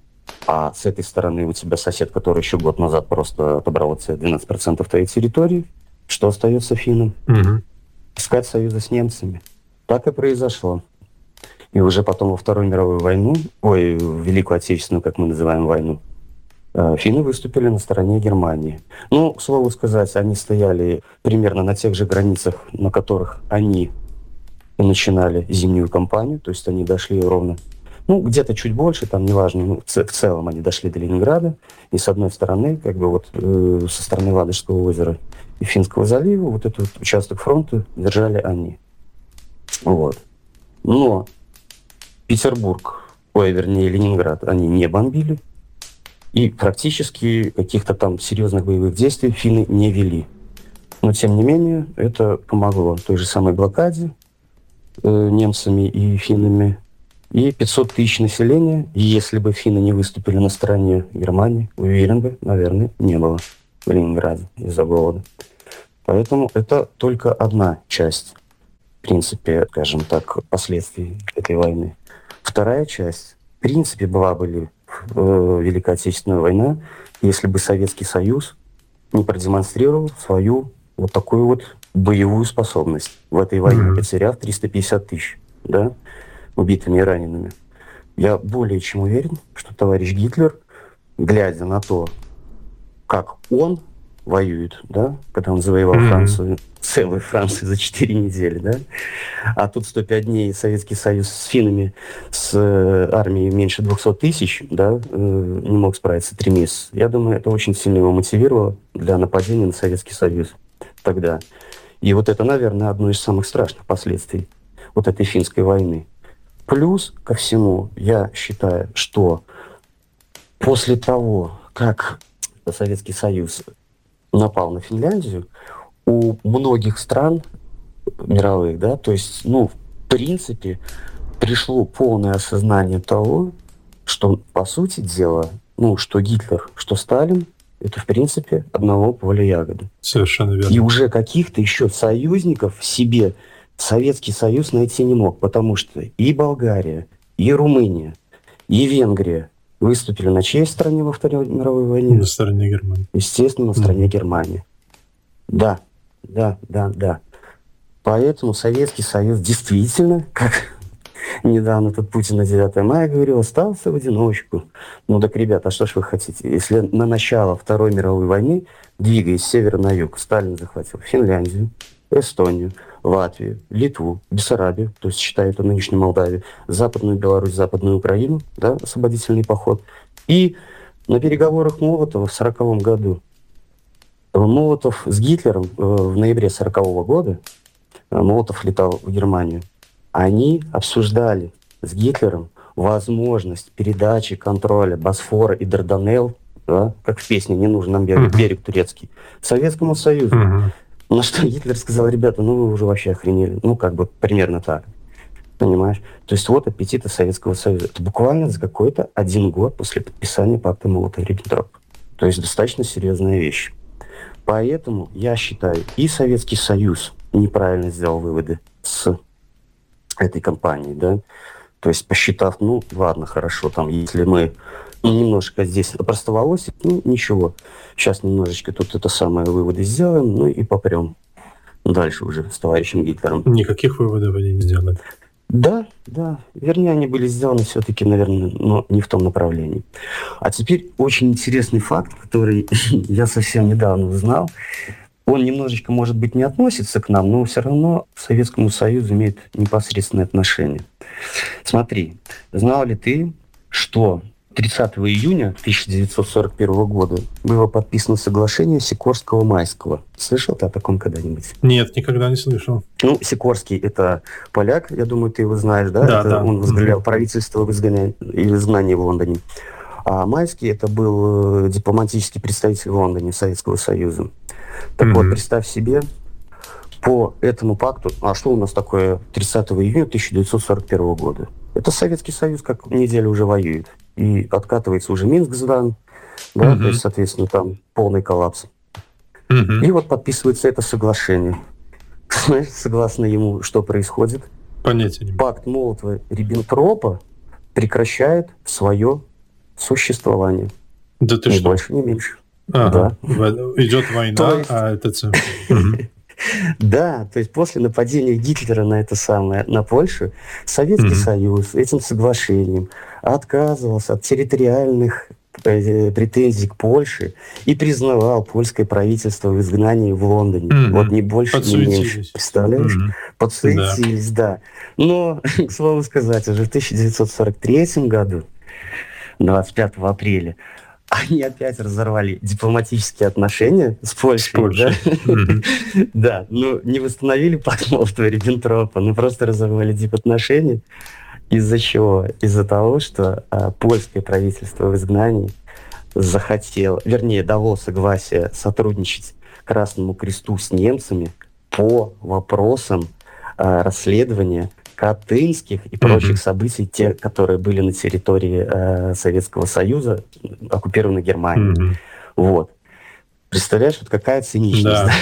а с этой стороны у тебя сосед, который еще год назад просто отобрал от себя 12% твоей территории, что остается финнам? Угу. Искать союза с немцами. Так и произошло. И уже потом во Вторую мировую войну, ой, в Великую Отечественную, как мы называем войну, э, финны выступили на стороне Германии. Ну, к слову сказать, они стояли примерно на тех же границах, на которых они начинали зимнюю кампанию, то есть они дошли ровно Ну, где-то чуть больше, там, неважно, ну, в целом они дошли до Ленинграда, и с одной стороны, как бы вот э, со стороны Ладожского озера и Финского залива, вот этот участок фронта держали они. Вот. Но Петербург, ой, вернее, Ленинград они не бомбили, и практически каких-то там серьезных боевых действий финны не вели. Но, тем не менее, это помогло той же самой блокаде э, немцами и финнами. И 500 тысяч населения, если бы финны не выступили на стороне Германии, уверен бы, наверное, не было в Ленинграде из-за голода. Поэтому это только одна часть, в принципе, скажем так, последствий этой войны. Вторая часть, в принципе, была бы э, Великая Отечественная война, если бы Советский Союз не продемонстрировал свою вот такую вот боевую способность в этой войне, mm-hmm. потеряв 350 тысяч, да, убитыми и ранеными. Я более чем уверен, что товарищ Гитлер, глядя на то, как он воюет, да, когда он завоевал mm-hmm. Францию, целую Францию за 4 недели, да, а тут 105 дней Советский Союз с финнами, с э, армией меньше 200 тысяч, да, э, не мог справиться 3 месяца. Я думаю, это очень сильно его мотивировало для нападения на Советский Союз тогда. И вот это, наверное, одно из самых страшных последствий вот этой финской войны. Плюс ко всему, я считаю, что после того, как Советский Союз напал на Финляндию, у многих стран мировых, да, то есть, ну, в принципе, пришло полное осознание того, что, по сути дела, ну, что Гитлер, что Сталин, это, в принципе, одного поля ягоды. Совершенно верно. И уже каких-то еще союзников себе Советский Союз найти не мог, потому что и Болгария, и Румыния, и Венгрия выступили на чьей стороне во Второй мировой войне? На стороне Германии. Естественно, на стороне mm. Германии. Да, да, да, да. Поэтому Советский Союз действительно, как недавно тут Путин на 9 мая говорил, остался в одиночку. Ну так, ребята, а что ж вы хотите? Если на начало Второй мировой войны, двигаясь с севера на юг, Сталин захватил Финляндию, Эстонию, Латвию, Литву, Бессарабию, то есть считая это нынешнюю Молдавию, Западную Беларусь, Западную Украину, да, освободительный поход. И на переговорах Молотова в 1940 году Молотов с Гитлером э, в ноябре 1940 года, э, Молотов летал в Германию, они обсуждали с Гитлером возможность передачи контроля Босфора и Дарданелл, да, как в песне «Не нужен нам берег, берег турецкий», Советскому Союзу. Uh-huh. На что Гитлер сказал, ребята, ну вы уже вообще охренели. Ну, как бы примерно так. Понимаешь? То есть вот аппетиты Советского Союза. Это буквально за какой-то один год после подписания пакта Молотова-Риббентропа. То есть достаточно серьезная вещь. Поэтому я считаю, и Советский Союз неправильно сделал выводы с этой компании, да, то есть посчитав, ну, ладно, хорошо, там, если мы немножко здесь простоволосить, ну, ничего, сейчас немножечко тут это самое выводы сделаем, ну, и попрем дальше уже с товарищем Гитлером. Никаких выводов они не сделали. Да, да. Вернее, они были сделаны все-таки, наверное, но не в том направлении. А теперь очень интересный факт, который *laughs* я совсем недавно узнал он немножечко, может быть, не относится к нам, но все равно к Советскому Союзу имеет непосредственное отношение. Смотри, знал ли ты, что 30 июня 1941 года было подписано соглашение Сикорского-Майского. Слышал ты о таком когда-нибудь? Нет, никогда не слышал. Ну, Сикорский – это поляк, я думаю, ты его знаешь, да? Да, это да. Он возглавлял правительство в изгнании, в изгнании в Лондоне. А Майский – это был э, дипломатический представитель в Лондоне Советского Союза. Так mm-hmm. вот, представь себе, по этому пакту, а что у нас такое 30 июня 1941 года? Это Советский Союз как неделю уже воюет. И откатывается уже Минск сдан, да, mm-hmm. то есть, соответственно, там полный коллапс. Mm-hmm. И вот подписывается это соглашение. *laughs* Знаешь, согласно ему, что происходит? Понятия не Пакт Молотова-Риббентропа прекращает свое существование. Да ты ни что? больше, ни меньше. Ага. Да. Идет война, есть... а это... *laughs* Да, то есть после нападения Гитлера на это самое, на Польшу, Советский Союз этим соглашением отказывался от территориальных э, претензий к Польше и признавал польское правительство в изгнании в Лондоне. Mm-hmm. Вот не больше, не меньше. Представляешь? Mm-hmm. Подсуетились, да. да. Но, *laughs* к слову сказать, уже в 1943 году, 25 апреля, они опять разорвали дипломатические отношения с Польшей. С Польшей. Да? Mm-hmm. *laughs* да, ну не восстановили посольство Риббентропа, ну просто разорвали дипотношения. Из-за чего? Из-за того, что а, польское правительство в изгнании захотело, вернее, дало согласие сотрудничать Красному Кресту с немцами по вопросам а, расследования катынских и прочих mm-hmm. событий, те, которые были на территории э, Советского Союза, оккупированной Германией. Mm-hmm. Вот. Представляешь, вот какая циничность. Да.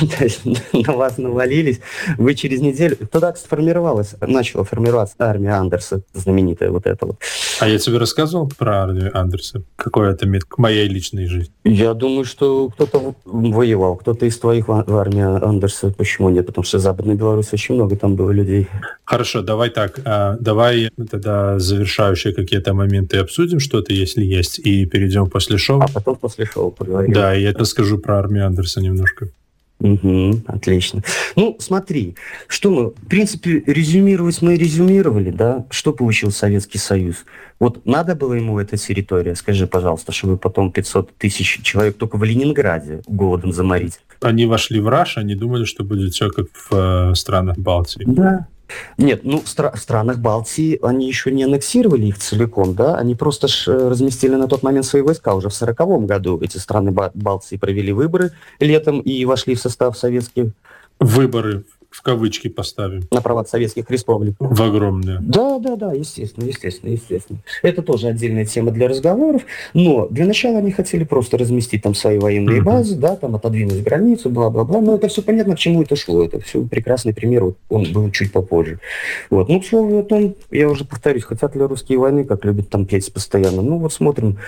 *laughs* на вас навалились. Вы через неделю... Туда сформировалась, начала формироваться армия Андерса, знаменитая вот эта вот. А я тебе рассказывал про армию Андерса? Какой это имеет к моей личной жизни? Я думаю, что кто-то воевал, кто-то из твоих в армии Андерса. Почему нет? Потому что в Западной Беларуси очень много там было людей. Хорошо, давай так. А, давай тогда завершающие какие-то моменты обсудим, что-то, если есть, и перейдем после шоу. А потом после шоу поговорим. Да, я расскажу про армию Андерса немножко. Угу, отлично. Ну, смотри, что мы, в принципе, резюмировать мы резюмировали, да, что получил Советский Союз. Вот надо было ему эта территория, скажи, пожалуйста, чтобы потом 500 тысяч человек только в Ленинграде голодом заморить. Они вошли в Раш, они думали, что будет все как в э, странах Балтии. Да, нет, ну, стра- в странах Балтии они еще не аннексировали их целиком, да, они просто э, разместили на тот момент свои войска. Уже в сороковом году эти страны Балтии провели выборы летом и вошли в состав советских. Выборы в кавычки поставим. На права советских республик. В огромные. Да, да, да, естественно, естественно, естественно. Это тоже отдельная тема для разговоров, но для начала они хотели просто разместить там свои военные mm-hmm. базы, да, там отодвинуть границу, бла-бла-бла, но это все понятно, к чему это шло, это все прекрасный пример, вот он был чуть попозже. Вот, ну, к слову, о том, я уже повторюсь, хотят ли русские войны, как любят там петь постоянно, ну, вот смотрим,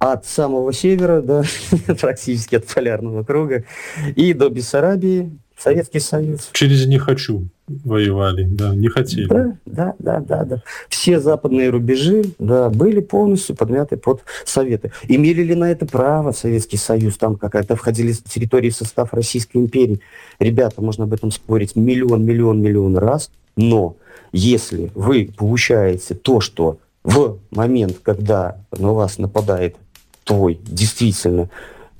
от самого севера, да, *laughs* практически от полярного круга, и до Бессарабии, Советский Союз. Через «не хочу» воевали, да, не хотели. Да, да, да, да, да. Все западные рубежи, да, были полностью подмяты под Советы. Имели ли на это право Советский Союз, там какая-то входили территории в состав Российской империи? Ребята, можно об этом спорить миллион, миллион, миллион раз, но если вы получаете то, что в момент, когда на вас нападает твой действительно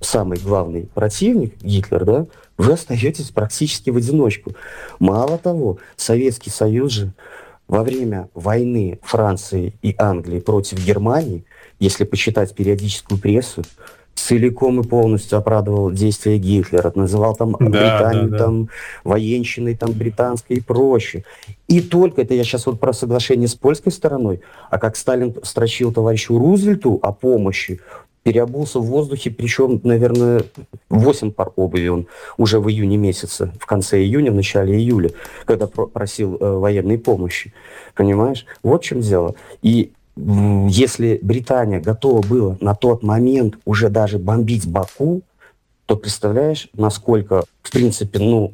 самый главный противник, Гитлер, да, вы остаетесь практически в одиночку. Мало того, Советский Союз же во время войны Франции и Англии против Германии, если почитать периодическую прессу, целиком и полностью оправдывал действия Гитлера, называл там да, Британию да, да. там военщиной там британской и прочее. И только это я сейчас вот про соглашение с польской стороной, а как Сталин строчил товарищу Рузвельту о помощи, переобулся в воздухе, причем, наверное, 8 пар обуви он уже в июне месяце, в конце июня, в начале июля, когда просил э, военной помощи. Понимаешь? Вот в чем дело. И если Британия готова была на тот момент уже даже бомбить Баку, то представляешь, насколько, в принципе, ну,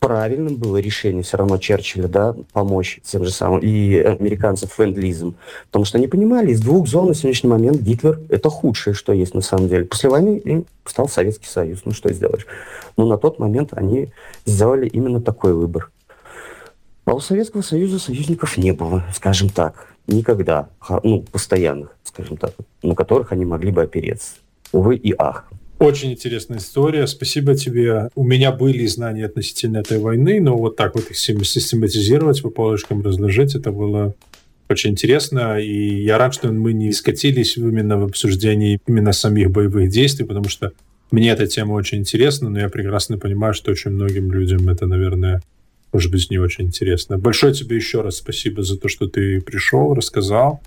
правильным было решение все равно Черчилля, да, помочь тем же самым и американцев ленд-лизом. Потому что они понимали, из двух зон на сегодняшний момент Гитлер – это худшее, что есть на самом деле. После войны им стал Советский Союз. Ну, что сделаешь? Но на тот момент они сделали именно такой выбор. А у Советского Союза союзников не было, скажем так, никогда, ну, постоянных, скажем так, на которых они могли бы опереться. Увы и ах. Очень интересная история. Спасибо тебе. У меня были знания относительно этой войны, но вот так вот их систематизировать, по полочкам разложить, это было очень интересно. И я рад, что мы не скатились именно в обсуждении именно самих боевых действий, потому что мне эта тема очень интересна, но я прекрасно понимаю, что очень многим людям это, наверное, может быть, не очень интересно. Большое тебе еще раз спасибо за то, что ты пришел, рассказал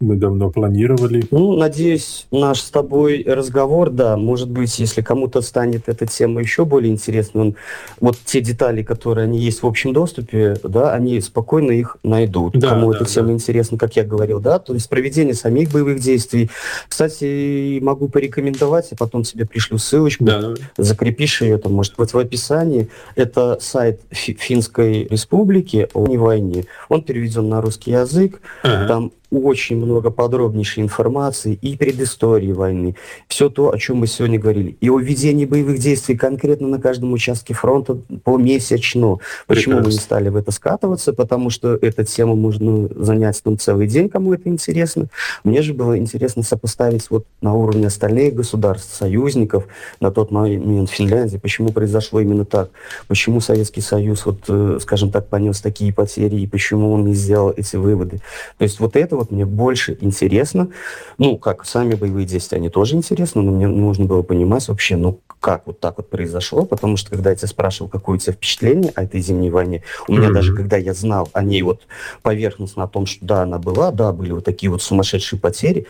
мы давно планировали. Ну, надеюсь, наш с тобой разговор, да, может быть, если кому-то станет эта тема еще более интересной, он, вот те детали, которые они есть в общем доступе, да, они спокойно их найдут. Да, Кому да, эта да. тема интересна, как я говорил, да, то есть проведение самих боевых действий. Кстати, могу порекомендовать, я потом тебе пришлю ссылочку, да, закрепишь ее там, может быть, в описании. Это сайт Финской Республики о войне. Он переведен на русский язык. Ага. Там очень много подробнейшей информации и предыстории войны, все то, о чем мы сегодня говорили, и о ведении боевых действий конкретно на каждом участке фронта помесячно. Почему Прекрасно. мы не стали в это скатываться? Потому что эта тема можно занять там целый день, кому это интересно. Мне же было интересно сопоставить вот на уровне остальных государств, союзников, на тот момент Финляндии, почему произошло именно так, почему Советский Союз, вот, э, скажем так, понес такие потери, и почему он не сделал эти выводы. То есть вот это вот мне больше интересно. Ну, как, сами боевые действия, они тоже интересны, но мне нужно было понимать вообще, ну, как вот так вот произошло, потому что когда я тебя спрашивал, какое у тебя впечатление о этой зимней войне, у меня mm-hmm. даже, когда я знал о ней вот поверхностно, о том, что да, она была, да, были вот такие вот сумасшедшие потери,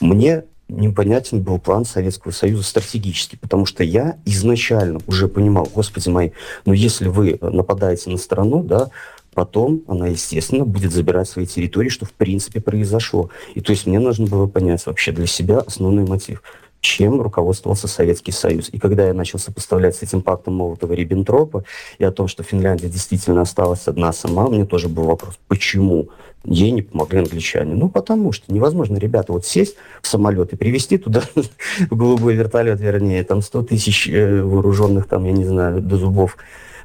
мне непонятен был план Советского Союза стратегически, потому что я изначально уже понимал, господи мой, ну если вы нападаете на страну, да, потом она, естественно, будет забирать свои территории, что в принципе произошло. И то есть мне нужно было понять вообще для себя основной мотив чем руководствовался Советский Союз. И когда я начал сопоставлять с этим пактом Молотова-Риббентропа и о том, что Финляндия действительно осталась одна сама, мне тоже был вопрос, почему ей не помогли англичане? Ну, потому что невозможно, ребята, вот сесть в самолет и привезти туда *laughs* голубой вертолет, вернее, там 100 тысяч э, вооруженных, там, я не знаю, до зубов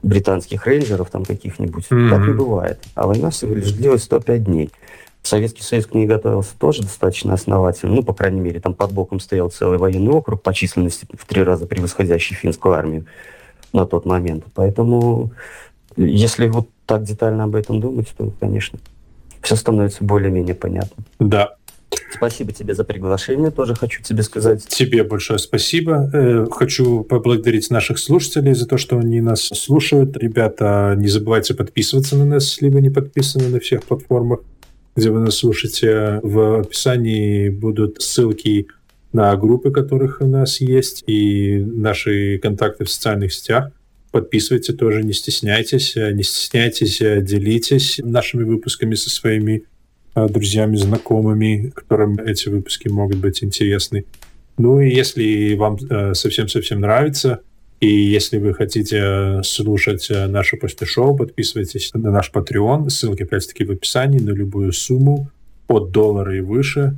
британских рейнджеров там каких-нибудь. Mm-hmm. Так не бывает. А война всего лишь длилась 105 дней. Советский Союз к ней готовился тоже достаточно основательно. Ну, по крайней мере, там под боком стоял целый военный округ по численности в три раза превосходящий финскую армию на тот момент. Поэтому, если вот так детально об этом думать, то, конечно, все становится более-менее понятно. Да, Спасибо тебе за приглашение, тоже хочу тебе сказать. Тебе большое спасибо. Э, хочу поблагодарить наших слушателей за то, что они нас слушают. Ребята, не забывайте подписываться на нас, либо не подписаны на всех платформах, где вы нас слушаете. В описании будут ссылки на группы, которых у нас есть, и наши контакты в социальных сетях. Подписывайте тоже, не стесняйтесь, не стесняйтесь, делитесь нашими выпусками со своими Э, друзьями, знакомыми, которым эти выпуски могут быть интересны. Ну и если вам э, совсем-совсем нравится, и если вы хотите слушать э, наше после шоу, подписывайтесь на наш Patreon. Ссылки, опять-таки, в описании на любую сумму от доллара и выше.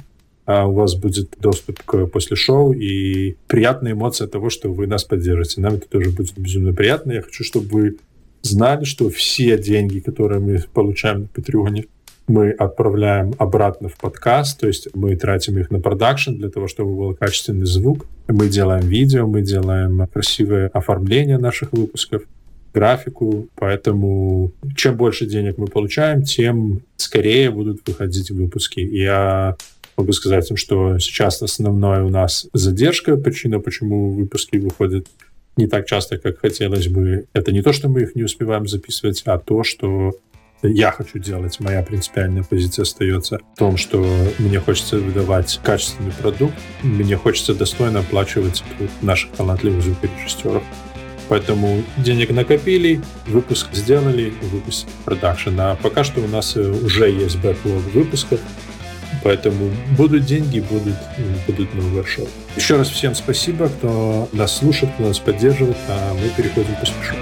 А у вас будет доступ к после шоу и приятная эмоция того, что вы нас поддержите. Нам это тоже будет безумно приятно. Я хочу, чтобы вы знали, что все деньги, которые мы получаем на Патреоне, мы отправляем обратно в подкаст, то есть мы тратим их на продакшн для того, чтобы был качественный звук. Мы делаем видео, мы делаем красивое оформление наших выпусков, графику, поэтому чем больше денег мы получаем, тем скорее будут выходить выпуски. Я могу сказать что сейчас основная у нас задержка, причина, почему выпуски выходят не так часто, как хотелось бы. Это не то, что мы их не успеваем записывать, а то, что я хочу делать, моя принципиальная позиция остается в том, что мне хочется выдавать качественный продукт, мне хочется достойно оплачивать наших талантливых звукорежиссеров. Поэтому денег накопили, выпуск сделали, выпустили продакшн. А пока что у нас э, уже есть бэклог выпусков, поэтому будут деньги, будут, будут новые шоу. Еще раз всем спасибо, кто нас слушает, кто нас поддерживает, а мы переходим к успешу.